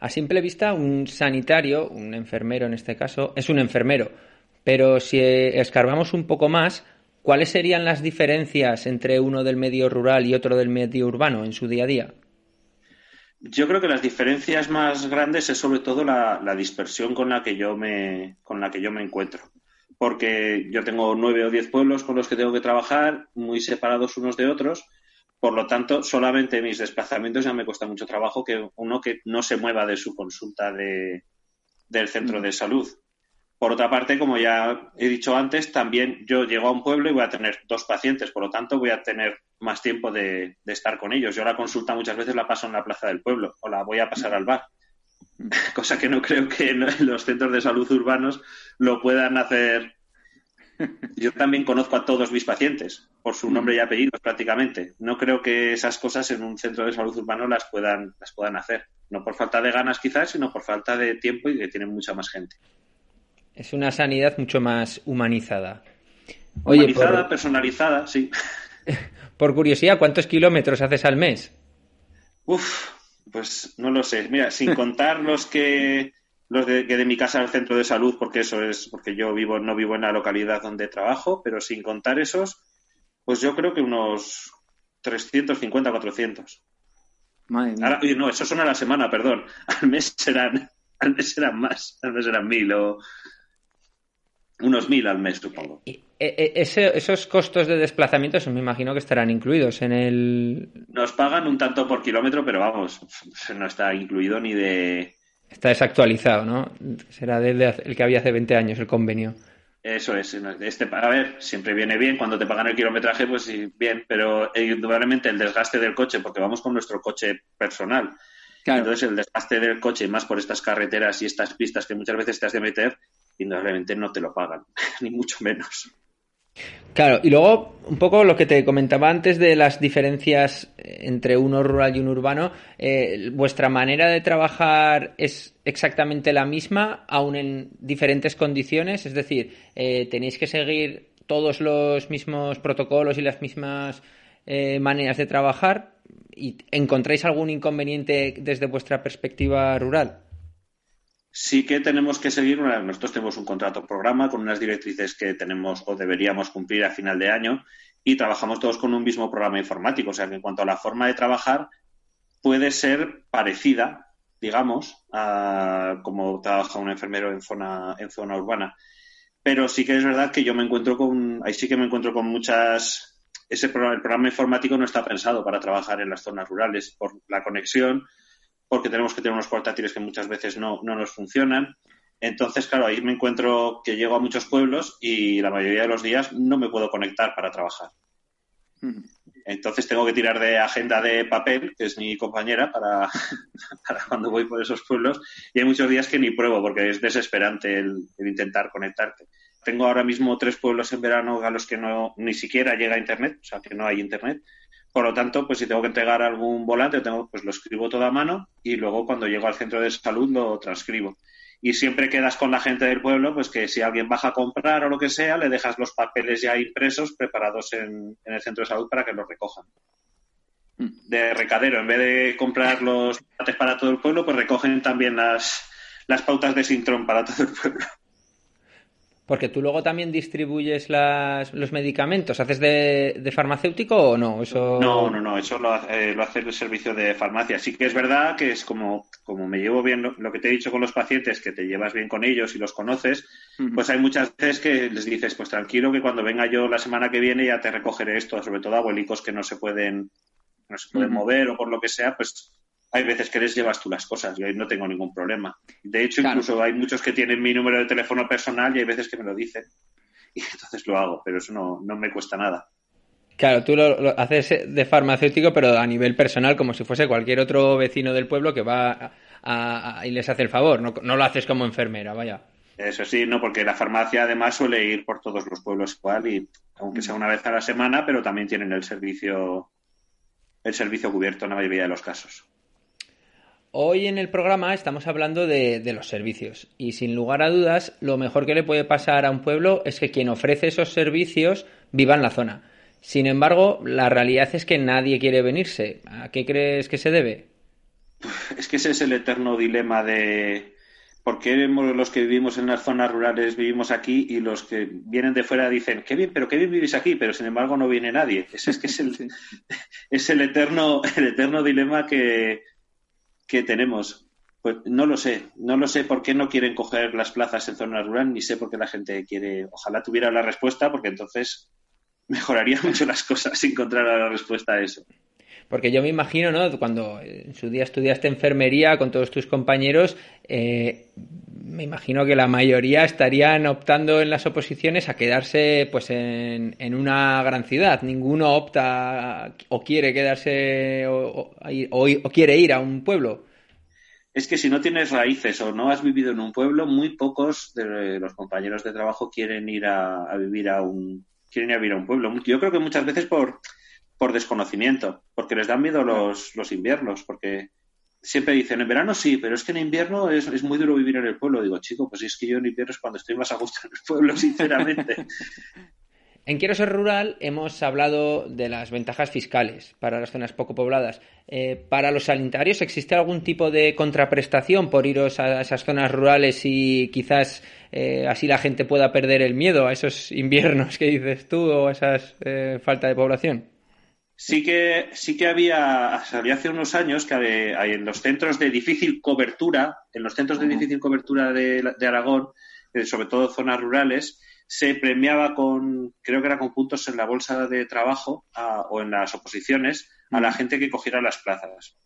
A simple vista, un sanitario, un enfermero en este caso, es un enfermero. Pero si escarbamos un poco más, ¿cuáles serían las diferencias entre uno del medio rural y otro del medio urbano en su día a día? Yo creo que las diferencias más grandes es sobre todo la, dispersión con la que yo me con la que yo me encuentro, porque yo tengo nueve o diez pueblos con los que tengo que trabajar, muy separados unos de otros, Por lo tanto, solamente mis desplazamientos ya me cuesta mucho trabajo que uno que no se mueva de su consulta de, del centro de salud. Por otra parte, como ya he dicho antes, también yo llego a un pueblo y voy a tener dos pacientes, por lo tanto voy a tener más tiempo de, estar con ellos. Yo la consulta muchas veces la paso en la plaza del pueblo o la voy a pasar al bar, cosa que no creo que los centros de salud urbanos lo puedan hacer. Yo también conozco a todos mis pacientes por su nombre y apellidos prácticamente. No creo que esas cosas en un centro de salud urbano las puedan, las puedan hacer. No por falta de ganas quizás, sino por falta de tiempo y que tienen mucha más gente. Es una sanidad mucho más humanizada. humanizada, personalizada, sí. Por curiosidad, ¿cuántos kilómetros haces al mes? Uf, pues no lo sé. Mira, sin contar los que los de, que de mi casa al centro de salud, porque eso es, porque yo vivo, no vivo en la localidad donde trabajo, pero sin contar esos, pues yo creo que unos 350, 400. Madre no, eso son a la semana, perdón. Al mes serán, al mes serán más, al mes serán mil o unos mil al mes, supongo. Eh, eh, esos costos de desplazamiento, me imagino que estarán incluidos en el. Nos pagan un tanto por kilómetro, pero vamos, no está incluido ni de. Está desactualizado, ¿no? Será el que había hace 20 años el convenio. Eso es. Este, a ver, siempre viene bien cuando te pagan el kilometraje, pues sí, bien, pero indudablemente el desgaste del coche, porque vamos con nuestro coche personal. Entonces el desgaste del coche, más por estas carreteras y estas pistas que muchas veces te has de meter, indudablemente no te lo pagan, ni mucho menos. Claro, y luego un poco lo que te comentaba antes de las diferencias entre uno rural y uno urbano, eh, ¿vuestra manera de trabajar es exactamente la misma, aún en diferentes condiciones? Es decir, eh, ¿tenéis que seguir todos los mismos protocolos y las mismas eh, maneras de trabajar? ¿Y encontráis algún inconveniente desde vuestra perspectiva rural? Sí que tenemos que seguir, nosotros tenemos un contrato programa con unas directrices que tenemos o deberíamos cumplir a final de año y trabajamos todos con un mismo programa informático. O sea que en cuanto a la forma de trabajar, puede ser parecida, digamos, a como trabaja un enfermero en zona, en zona urbana. Pero sí que es verdad que yo me encuentro con, ahí sí que me encuentro con muchas, ese programa, el programa informático no está pensado para trabajar en las zonas rurales por la conexión, porque tenemos que tener unos portátiles que muchas veces no, nos funcionan. Entonces, claro, ahí me encuentro que llego a muchos pueblos y la mayoría de los días no me puedo conectar para trabajar. Entonces tengo que tirar de agenda de papel, que es mi compañera, para, para, cuando voy por esos pueblos. Y hay muchos días que ni pruebo porque es desesperante el, intentar conectarte. Tengo ahora mismo tres pueblos en verano a los que no ni siquiera llega internet, o sea que no hay internet. Por lo tanto, pues si tengo que entregar algún volante, tengo, pues lo escribo todo a mano y luego cuando llego al centro de salud lo transcribo. Y siempre quedas con la gente del pueblo, pues que si alguien baja a comprar o lo que sea, le dejas los papeles ya impresos preparados en, el centro de salud para que los recojan. De recadero, en vez de comprar los papeles para todo el pueblo, pues recogen también las, las pautas de Sintron para todo el pueblo. Porque tú luego también distribuyes los medicamentos. ¿Haces de, farmacéutico o no? Eso... No, no, no. Eso lo, eh, lo, hace el servicio de farmacia. Sí que es verdad que es como, como me llevo bien lo, que te he dicho con los pacientes, que te llevas bien con ellos y los conoces, pues hay muchas veces que les dices, pues tranquilo que cuando venga yo la semana que viene ya te recogeré esto, sobre todo abuelicos que no se pueden, no se pueden mover o por lo que sea, pues hay veces que les llevas tú las cosas, yo ahí no tengo ningún problema. De hecho, incluso hay muchos que tienen mi número de teléfono personal y hay veces que me lo dicen. Y entonces lo hago, pero eso no, me cuesta nada. Claro, tú lo, haces de farmacéutico, pero a nivel personal, como si fuese cualquier otro vecino del pueblo que va y les hace el favor. No, no, lo haces como enfermera, vaya. Eso sí, no, porque la farmacia además suele ir por todos los pueblos igual y aunque sea una vez a la semana, pero también tienen el servicio el servicio cubierto en la mayoría de los casos. Hoy en el programa estamos hablando de, los servicios y sin lugar a dudas lo mejor que le puede pasar a un pueblo es que quien ofrece esos servicios viva en la zona. Sin embargo, la realidad es que nadie quiere venirse. ¿A qué crees que se debe? Es que ese es el eterno dilema de por qué los que vivimos en las zonas rurales vivimos aquí y los que vienen de fuera dicen, qué bien, pero qué bien vivís aquí, pero sin embargo no viene nadie. Ese es que es el, es el eterno, el eterno dilema que, que tenemos. Pues no lo sé, no lo sé por qué no quieren coger las plazas en zona rural, ni sé por qué la gente quiere. Ojalá tuviera la respuesta, porque entonces mejoraría mucho las cosas si encontrara la respuesta a eso. Porque yo me imagino, ¿no? Cuando en su día estudiaste enfermería con todos tus compañeros, eh, me imagino que la mayoría estarían optando en las oposiciones a quedarse pues en, una gran ciudad. Ninguno opta o quiere quedarse o quiere ir a un pueblo es que si no tienes raíces o no has vivido en un pueblo, muy pocos de los compañeros de trabajo quieren ir a, vivir a un quieren ir a vivir a un pueblo. Yo creo que muchas veces por, por desconocimiento, porque les dan miedo los, los inviernos, porque siempre dicen en verano sí, pero es que en invierno es, es, muy duro vivir en el pueblo. Digo, chico, pues es que yo en invierno es cuando estoy más a gusto en el pueblo, sinceramente. En Quiero ser rural hemos hablado de las ventajas fiscales para las zonas poco pobladas. Eh, ¿Para los sanitarios existe algún tipo de contraprestación por iros a esas zonas rurales y quizás eh, así la gente pueda perder el miedo a esos inviernos que dices tú o a esa eh, falta de población? Sí que, sí que había, había hace unos años que hay en los centros de difícil cobertura, en los centros de difícil cobertura de, de Aragón, sobre todo zonas rurales, se premiaba con, creo que era con puntos en la bolsa de trabajo o en las oposiciones a la gente que cogiera las plazas.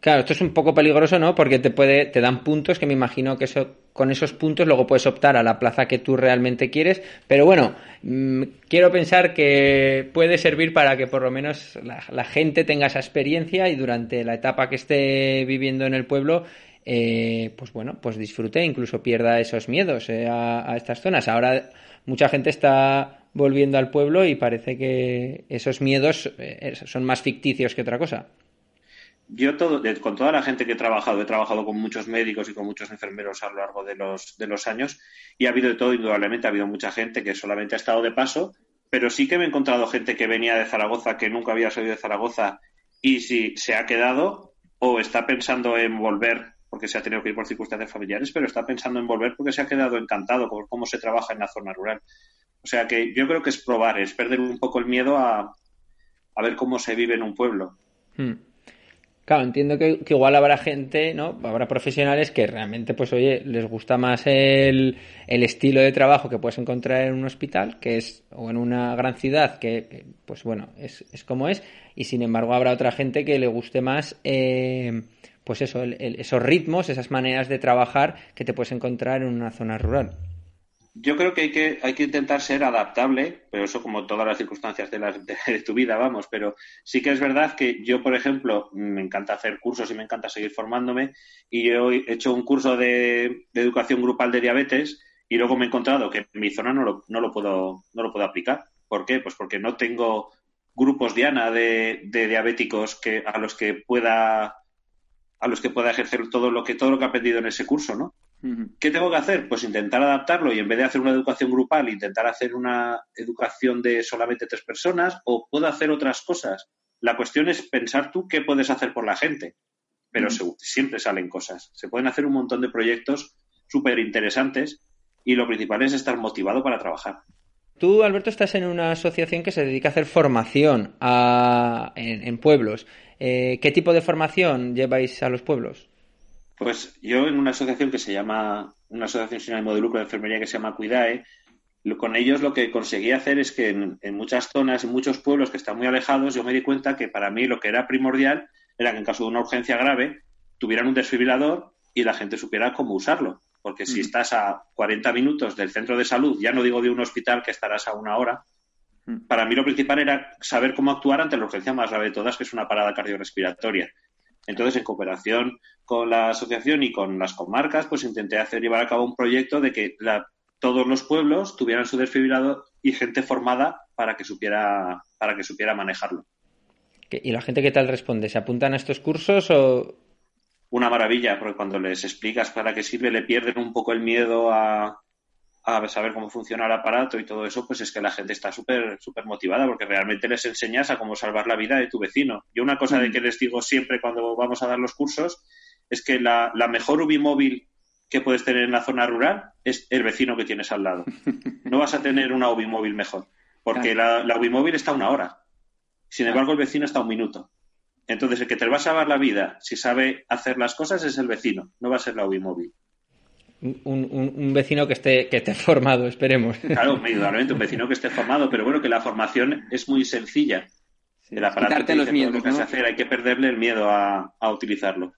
Claro, esto es un poco peligroso, ¿no? Porque te puede, te dan puntos que me imagino que eso, con esos puntos luego puedes optar a la plaza que tú realmente quieres. Pero bueno, mm, quiero pensar que puede servir para que por lo menos la, gente tenga esa experiencia y durante la etapa que esté viviendo en el pueblo eh, pues bueno, pues disfrute, incluso pierda esos miedos eh, a, estas zonas. Ahora mucha gente está volviendo al pueblo y parece que esos miedos eh, son más ficticios que otra cosa. Yo todo, con toda la gente que he trabajado, he trabajado con muchos médicos y con muchos enfermeros a lo largo de los, de los años y ha habido de todo, indudablemente, ha habido mucha gente que solamente ha estado de paso, pero sí que me he encontrado gente que venía de Zaragoza, que nunca había salido de Zaragoza y si se ha quedado o está pensando en volver porque se ha tenido que ir por circunstancias familiares, pero está pensando en volver porque se ha quedado encantado por cómo se trabaja en la zona rural. O sea que yo creo que es probar, es perder un poco el miedo a, a ver cómo se vive en un pueblo. Hmm. Claro, entiendo que, igual habrá gente, ¿no? Habrá profesionales que realmente, pues oye, les gusta más el, el, estilo de trabajo que puedes encontrar en un hospital, que es, o en una gran ciudad, que, pues bueno, es, es como es, y sin embargo habrá otra gente que le guste más eh, pues eso, esos ritmos, esas maneras de trabajar que te puedes encontrar en una zona rural. Yo creo que hay que, hay que intentar ser adaptable, pero eso como todas las circunstancias de, de, tu vida, vamos, pero sí que es verdad que yo, por ejemplo, me encanta hacer cursos y me encanta seguir formándome y yo he hecho un curso de, educación grupal de diabetes y luego me he encontrado que en mi zona no lo, no lo, puedo, no lo puedo aplicar. ¿Por qué? Pues porque no tengo grupos Diana de, de diabéticos que, a los que pueda a los que pueda ejercer todo lo que todo lo que ha aprendido en ese curso, ¿no? ¿Qué tengo que hacer? Pues intentar adaptarlo y en vez de hacer una educación grupal, intentar hacer una educación de solamente tres personas o puedo hacer otras cosas. La cuestión es pensar tú qué puedes hacer por la gente, pero siempre salen cosas. Se pueden hacer un montón de proyectos súper interesantes y lo principal es estar motivado para trabajar. Tú, Alberto, estás en una asociación que se dedica a hacer formación en, pueblos. Eh, ¿Qué tipo de formación lleváis a los pueblos? Pues yo en una asociación que se llama, una asociación sin ánimo de lucro de enfermería que se llama Cuidae, con ellos lo que conseguí hacer es que en, en, muchas zonas, en muchos pueblos que están muy alejados, yo me di cuenta que para mí lo que era primordial era que en caso de una urgencia grave tuvieran un desfibrilador y la gente supiera cómo usarlo. Porque si estás a 40 minutos del centro de salud, ya no digo de un hospital que estarás a una hora, para mí lo principal era saber cómo actuar ante la urgencia más grave de todas, que es una parada cardiorrespiratoria. Entonces, en cooperación con la asociación y con las comarcas, pues intenté hacer llevar a cabo un proyecto de que todos los pueblos tuvieran su desfibrilador y gente formada para que supiera para que supiera manejarlo. ¿Y la gente qué tal responde? ¿Se apuntan a estos cursos o, una maravilla, porque cuando les explicas para qué sirve, le pierden un poco el miedo a, a saber cómo funciona el aparato y todo eso, pues es que la gente está súper súper motivada porque realmente les enseñas a cómo salvar la vida de tu vecino. Yo una cosa de mm. que les digo siempre cuando vamos a dar los cursos es que la, la mejor UBI móvil que puedes tener en la zona rural es el vecino que tienes al lado. No vas a tener una UBI móvil mejor, porque la, la UBI móvil está una hora. Sin embargo, el vecino está un minuto. Entonces, el que te va a salvar la vida, si sabe hacer las cosas, es el vecino, no va a ser la UBI móvil. Un, vecino que esté, que esté formado, esperemos. Claro, indudablemente un vecino que esté formado, pero bueno, que la formación es muy sencilla. el aparato quitarte te los miedos, lo que ¿no? se hacer, hay que perderle el miedo a, a utilizarlo.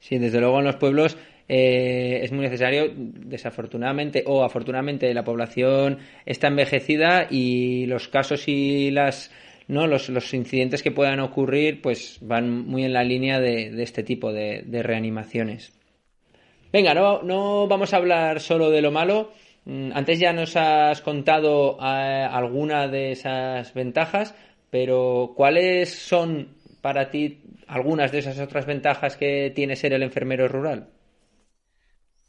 Sí, desde luego en los pueblos eh, es muy necesario, desafortunadamente o afortunadamente la población está envejecida y los casos y las no los, los incidentes que puedan ocurrir pues van muy en la línea de, de este tipo de, de reanimaciones. Venga, no, no vamos a hablar solo de lo malo. Mm, Antes ya nos has contado eh, alguna de esas ventajas, pero ¿cuáles son para ti algunas de esas otras ventajas que tiene ser el enfermero rural?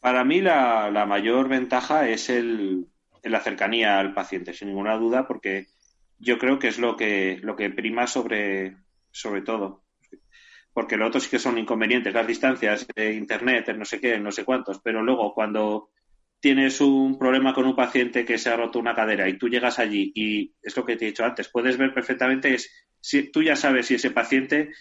Para mí la, mayor ventaja es el, la cercanía al paciente, sin ninguna duda, porque yo creo que es lo que, lo que prima sobre, sobre todo. Porque lo otro sí que son inconvenientes, las distancias, eh, internet, no sé qué, no sé cuántos, pero luego cuando tienes un problema con un paciente que se ha roto una cadera y tú llegas allí y es lo que te he dicho antes, puedes ver perfectamente, es, si, tú ya sabes si ese paciente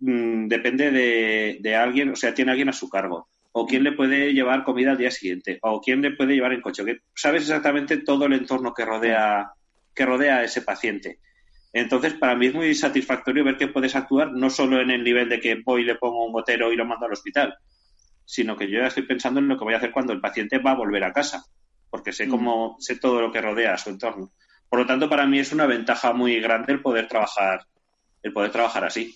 mm, depende de, de alguien, o sea, tiene alguien a su cargo o quién le puede llevar comida al día siguiente, o quién le puede llevar en coche. Que sabes exactamente todo el entorno que rodea, que rodea a ese paciente. Entonces, para mí es muy satisfactorio ver que puedes actuar no solo en el nivel de que voy y le pongo un gotero y lo mando al hospital, sino que yo ya estoy pensando en lo que voy a hacer cuando el paciente va a volver a casa, porque sé cómo, sé todo lo que rodea a su entorno. Por lo tanto, para mí es una ventaja muy grande el poder trabajar, el poder trabajar así.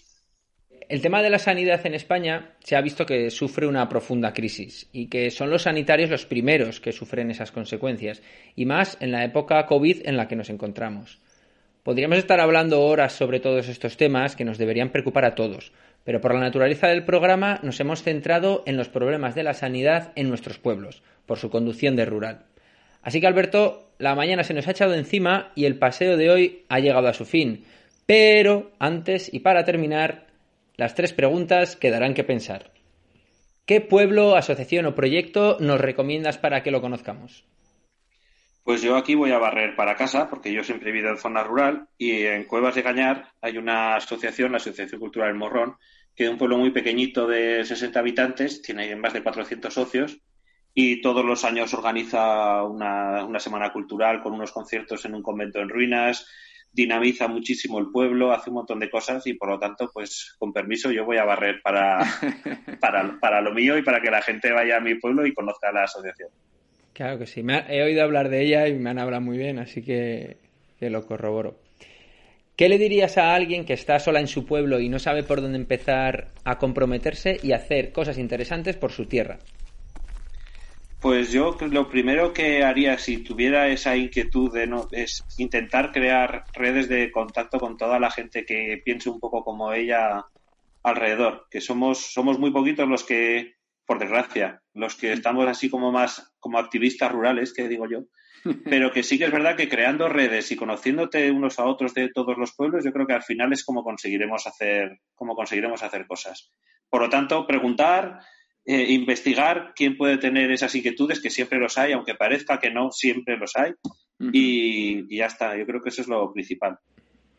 El tema de la sanidad en España se ha visto que sufre una profunda crisis y que son los sanitarios los primeros que sufren esas consecuencias, y más en la época COVID en la que nos encontramos. Podríamos estar hablando horas sobre todos estos temas que nos deberían preocupar a todos, pero por la naturaleza del programa nos hemos centrado en los problemas de la sanidad en nuestros pueblos, por su conducción de rural. Así que Alberto, la mañana se nos ha echado encima y el paseo de hoy ha llegado a su fin. Pero antes y para terminar, las tres preguntas que darán que pensar. ¿Qué pueblo, asociación o proyecto nos recomiendas para que lo conozcamos? Pues yo aquí voy a barrer para casa, porque yo siempre he vivido en zona rural y en Cuevas de Cañar hay una asociación, la Asociación Cultural El Morrón, que es un pueblo muy pequeñito de 60 habitantes, tiene más de 400 socios y todos los años organiza una, una semana cultural con unos conciertos en un convento en ruinas, dinamiza muchísimo el pueblo, hace un montón de cosas y por lo tanto, pues con permiso, yo voy a barrer para, para, para lo mío y para que la gente vaya a mi pueblo y conozca la asociación. Claro que sí, me ha, he oído hablar de ella y me han hablado muy bien, así que, lo corroboro. ¿Qué le dirías a alguien que está sola en su pueblo y no sabe por dónde empezar a comprometerse y hacer cosas interesantes por su tierra? Pues yo lo primero que haría si tuviera esa inquietud de no es intentar crear redes de contacto con toda la gente que piense un poco como ella alrededor, que somos somos muy poquitos los que por desgracia, los que estamos así como más como activistas rurales, que digo yo, pero que sí que es verdad que creando redes y conociéndote unos a otros de todos los pueblos, yo creo que al final es como conseguiremos hacer como conseguiremos hacer cosas. Por lo tanto, preguntar eh, investigar quién puede tener esas inquietudes, que siempre los hay, aunque parezca que no, siempre los hay. Uh -huh. y, y, ya está, yo creo que eso es lo principal.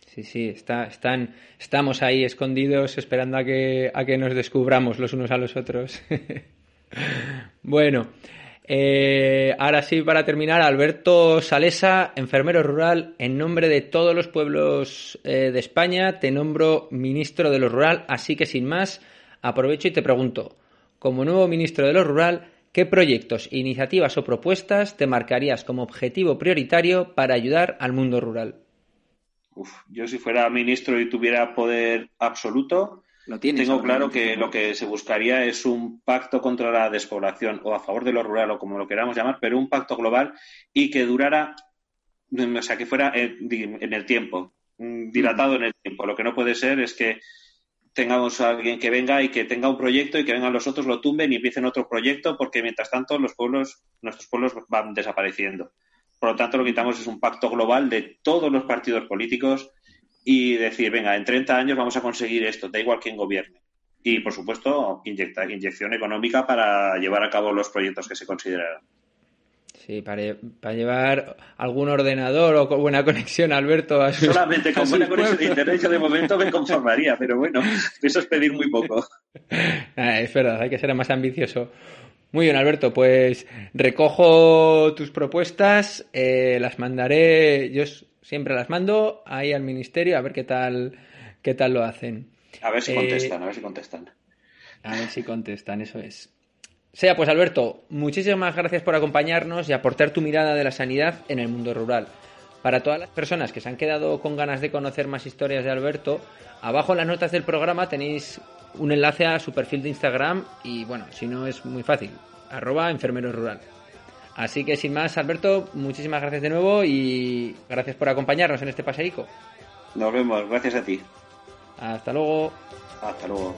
Sí, sí, está, están, estamos ahí escondidos esperando a que, a que nos descubramos los unos a los otros. bueno, eh, ahora sí, para terminar, Alberto Salesa, enfermero rural, en nombre de todos los pueblos eh, de España, te nombro ministro de lo rural, así que sin más, aprovecho y te pregunto, como nuevo ministro de lo rural, ¿qué proyectos, iniciativas o propuestas te marcarías como objetivo prioritario para ayudar al mundo rural? Uf, yo si fuera ministro y tuviera poder absoluto, ¿Lo tienes, tengo claro que lo que se buscaría es un pacto contra la despoblación o a favor de lo rural o como lo queramos llamar, pero un pacto global y que durara, o sea, que fuera en, en el tiempo, dilatado en el tiempo. Lo que no puede ser es que tengamos a alguien que venga y que tenga un proyecto y que vengan los otros, lo tumben y empiecen otro proyecto, porque mientras tanto los pueblos, nuestros pueblos van desapareciendo. Por lo tanto, lo que necesitamos es un pacto global de todos los partidos políticos y decir, venga, en 30 años vamos a conseguir esto, da igual quién gobierne. Y, por supuesto, inyectar, inyección económica para llevar a cabo los proyectos que se consideran. Sí, para, para, llevar algún ordenador o con buena conexión, Alberto. A sus, Solamente con buena conexión de internet yo de momento me conformaría, pero bueno, eso es pedir muy poco. Ah, es verdad, hay que ser más ambicioso. Muy bien, Alberto, pues recojo tus propuestas, eh, las mandaré. Yo Siempre las mando ahí al ministerio a ver qué tal, qué tal lo hacen. A ver si Eh, contestan, a ver si contestan. A ver si contestan, eso es. Sea, pues Alberto, muchísimas gracias por acompañarnos y aportar tu mirada de la sanidad en el mundo rural. Para todas las personas que se han quedado con ganas de conocer más historias de Alberto, abajo en las notas del programa tenéis un enlace a su perfil de Instagram y bueno, si no es muy fácil, arroba enfermero rural. Así que sin más, Alberto, muchísimas gracias de nuevo y gracias por acompañarnos en este paseico. Nos vemos, gracias a ti. Hasta luego. Hasta luego.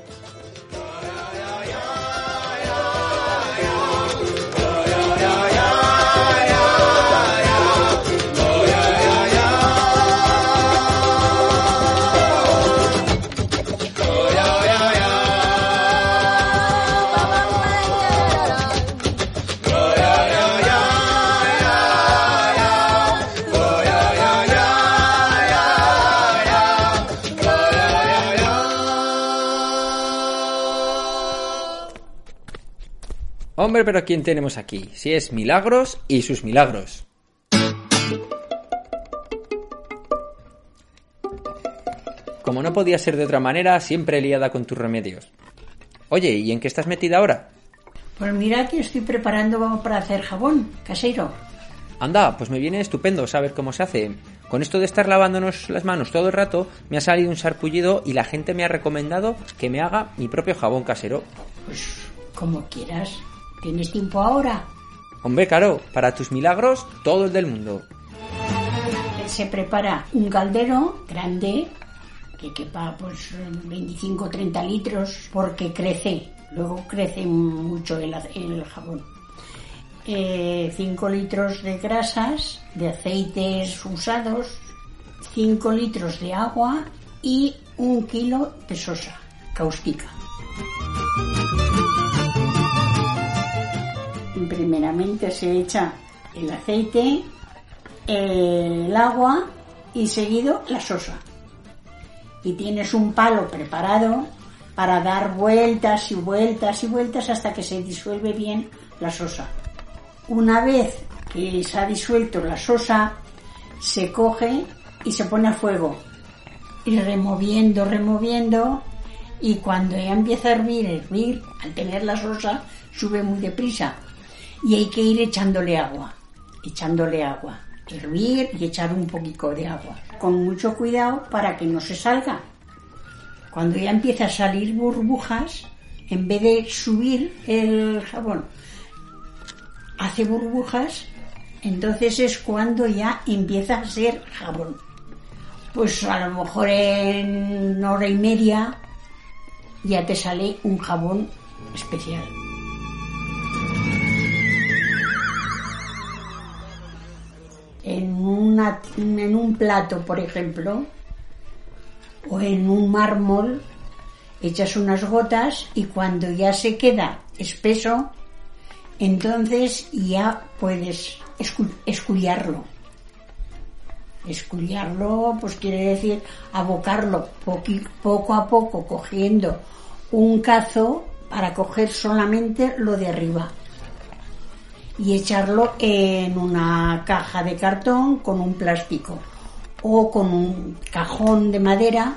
Hombre, pero ¿quién tenemos aquí? Si es Milagros y sus milagros. Como no podía ser de otra manera, siempre liada con tus remedios. Oye, ¿y en qué estás metida ahora? Pues mira que estoy preparando para hacer jabón casero. Anda, pues me viene estupendo saber cómo se hace. Con esto de estar lavándonos las manos todo el rato, me ha salido un sarpullido y la gente me ha recomendado que me haga mi propio jabón casero. Pues como quieras. ¿Tienes tiempo ahora? Hombre, claro, para tus milagros, todo el del mundo. Se prepara un caldero grande que quepa pues 25 o 30 litros porque crece, luego crece mucho el, el jabón. 5 litros de grasas, de aceites usados, 5 litros de agua y un kilo de sosa cáustica. Primeramente se echa el aceite, el agua y seguido la sosa. Y tienes un palo preparado para dar vueltas y vueltas y vueltas hasta que se disuelve bien la sosa. Una vez que se ha disuelto la sosa, se coge y se pone a fuego. Y removiendo, removiendo. Y cuando ya empieza a hervir, hervir, al tener la sosa, sube muy deprisa. Y hay que ir echándole agua, echándole agua. Hervir y echar un poquito de agua. Con mucho cuidado para que no se salga. Cuando ya empieza a salir burbujas, en vez de subir el jabón, hace burbujas, entonces es cuando ya empieza a ser jabón. Pues a lo mejor en hora y media ya te sale un jabón especial. En, una, en un plato, por ejemplo, o en un mármol, echas unas gotas y cuando ya se queda espeso, entonces ya puedes escu escullarlo. Escullarlo, pues quiere decir abocarlo poco a poco, cogiendo un cazo para coger solamente lo de arriba y echarlo en una caja de cartón con un plástico o con un cajón de madera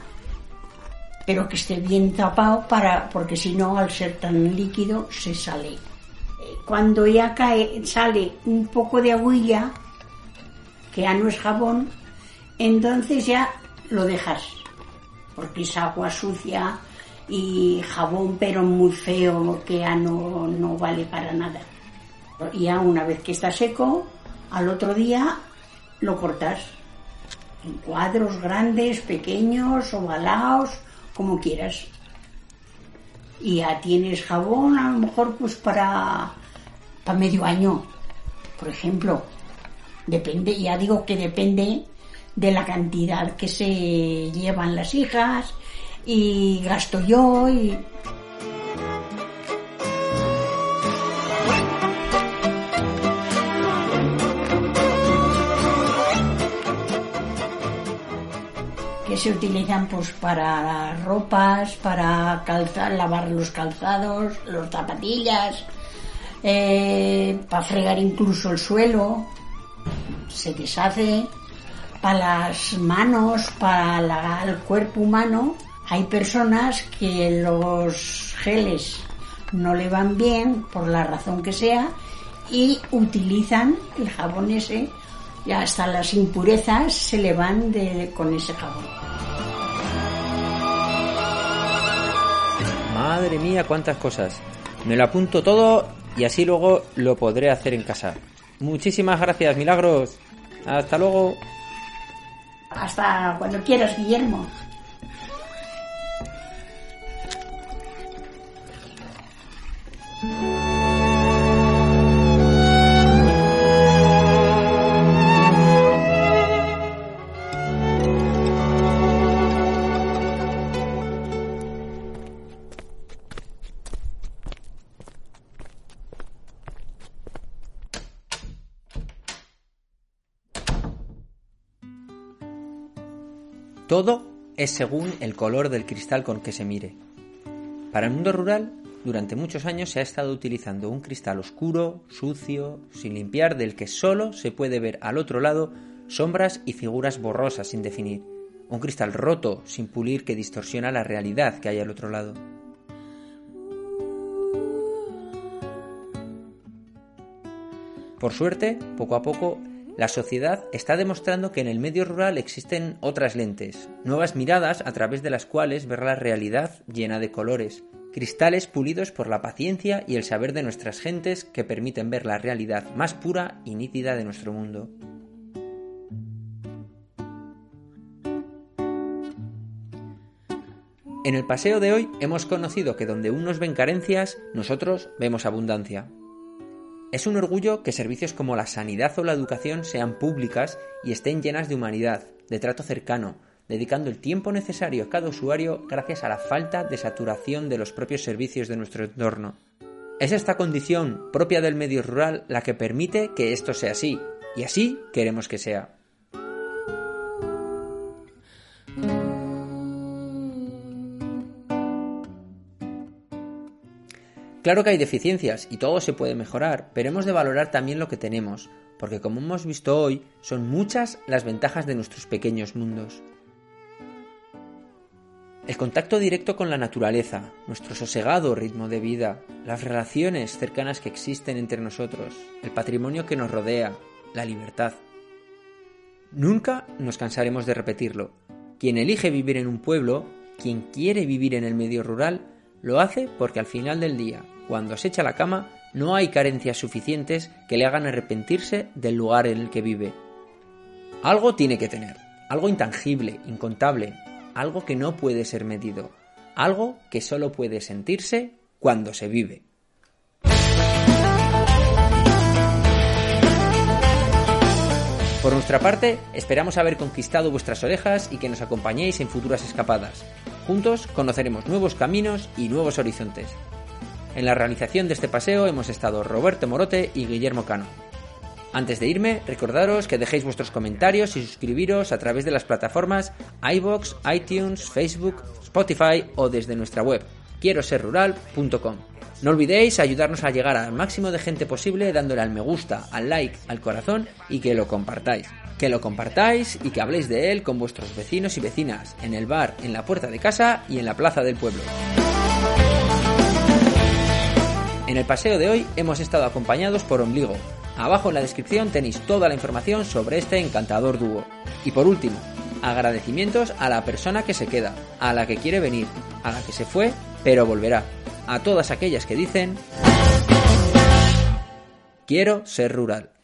pero que esté bien tapado para porque si no al ser tan líquido se sale cuando ya cae, sale un poco de aguilla, que ya no es jabón, entonces ya lo dejas, porque es agua sucia y jabón pero muy feo que ya no, no vale para nada. Y ya una vez que está seco, al otro día lo cortas en cuadros grandes, pequeños, ovalados, como quieras. Y ya tienes jabón a lo mejor pues para para medio año, por ejemplo. Depende, ya digo que depende de la cantidad que se llevan las hijas y gasto yo y se utilizan pues para ropas, para calzar, lavar los calzados, los zapatillas, eh, para fregar incluso el suelo, se deshace, para las manos, para el cuerpo humano, hay personas que los geles no le van bien, por la razón que sea, y utilizan el jabón ese, y hasta las impurezas se le van de, con ese jabón. Madre mía, cuántas cosas. Me lo apunto todo y así luego lo podré hacer en casa. Muchísimas gracias, Milagros. Hasta luego. Hasta cuando quieras, Guillermo. Todo es según el color del cristal con que se mire. Para el mundo rural, durante muchos años se ha estado utilizando un cristal oscuro, sucio, sin limpiar, del que solo se puede ver al otro lado sombras y figuras borrosas sin definir. Un cristal roto, sin pulir, que distorsiona la realidad que hay al otro lado. Por suerte, poco a poco, la sociedad está demostrando que en el medio rural existen otras lentes, nuevas miradas a través de las cuales ver la realidad llena de colores, cristales pulidos por la paciencia y el saber de nuestras gentes que permiten ver la realidad más pura y nítida de nuestro mundo. En el paseo de hoy hemos conocido que donde unos ven carencias, nosotros vemos abundancia. Es un orgullo que servicios como la sanidad o la educación sean públicas y estén llenas de humanidad, de trato cercano, dedicando el tiempo necesario a cada usuario gracias a la falta de saturación de los propios servicios de nuestro entorno. Es esta condición propia del medio rural la que permite que esto sea así, y así queremos que sea. Claro que hay deficiencias y todo se puede mejorar, pero hemos de valorar también lo que tenemos, porque como hemos visto hoy, son muchas las ventajas de nuestros pequeños mundos. El contacto directo con la naturaleza, nuestro sosegado ritmo de vida, las relaciones cercanas que existen entre nosotros, el patrimonio que nos rodea, la libertad. Nunca nos cansaremos de repetirlo. Quien elige vivir en un pueblo, quien quiere vivir en el medio rural, lo hace porque al final del día, cuando se echa la cama, no hay carencias suficientes que le hagan arrepentirse del lugar en el que vive. Algo tiene que tener, algo intangible, incontable, algo que no puede ser medido, algo que solo puede sentirse cuando se vive. Por nuestra parte, esperamos haber conquistado vuestras orejas y que nos acompañéis en futuras escapadas. Juntos conoceremos nuevos caminos y nuevos horizontes. En la realización de este paseo hemos estado Roberto Morote y Guillermo Cano. Antes de irme, recordaros que dejéis vuestros comentarios y suscribiros a través de las plataformas iBox, iTunes, Facebook, Spotify o desde nuestra web quiero ser rural.com. No olvidéis ayudarnos a llegar al máximo de gente posible dándole al me gusta, al like, al corazón y que lo compartáis. Que lo compartáis y que habléis de él con vuestros vecinos y vecinas, en el bar, en la puerta de casa y en la plaza del pueblo. En el paseo de hoy hemos estado acompañados por Ombligo. Abajo en la descripción tenéis toda la información sobre este encantador dúo. Y por último, agradecimientos a la persona que se queda, a la que quiere venir, a la que se fue, pero volverá. A todas aquellas que dicen... Quiero ser rural.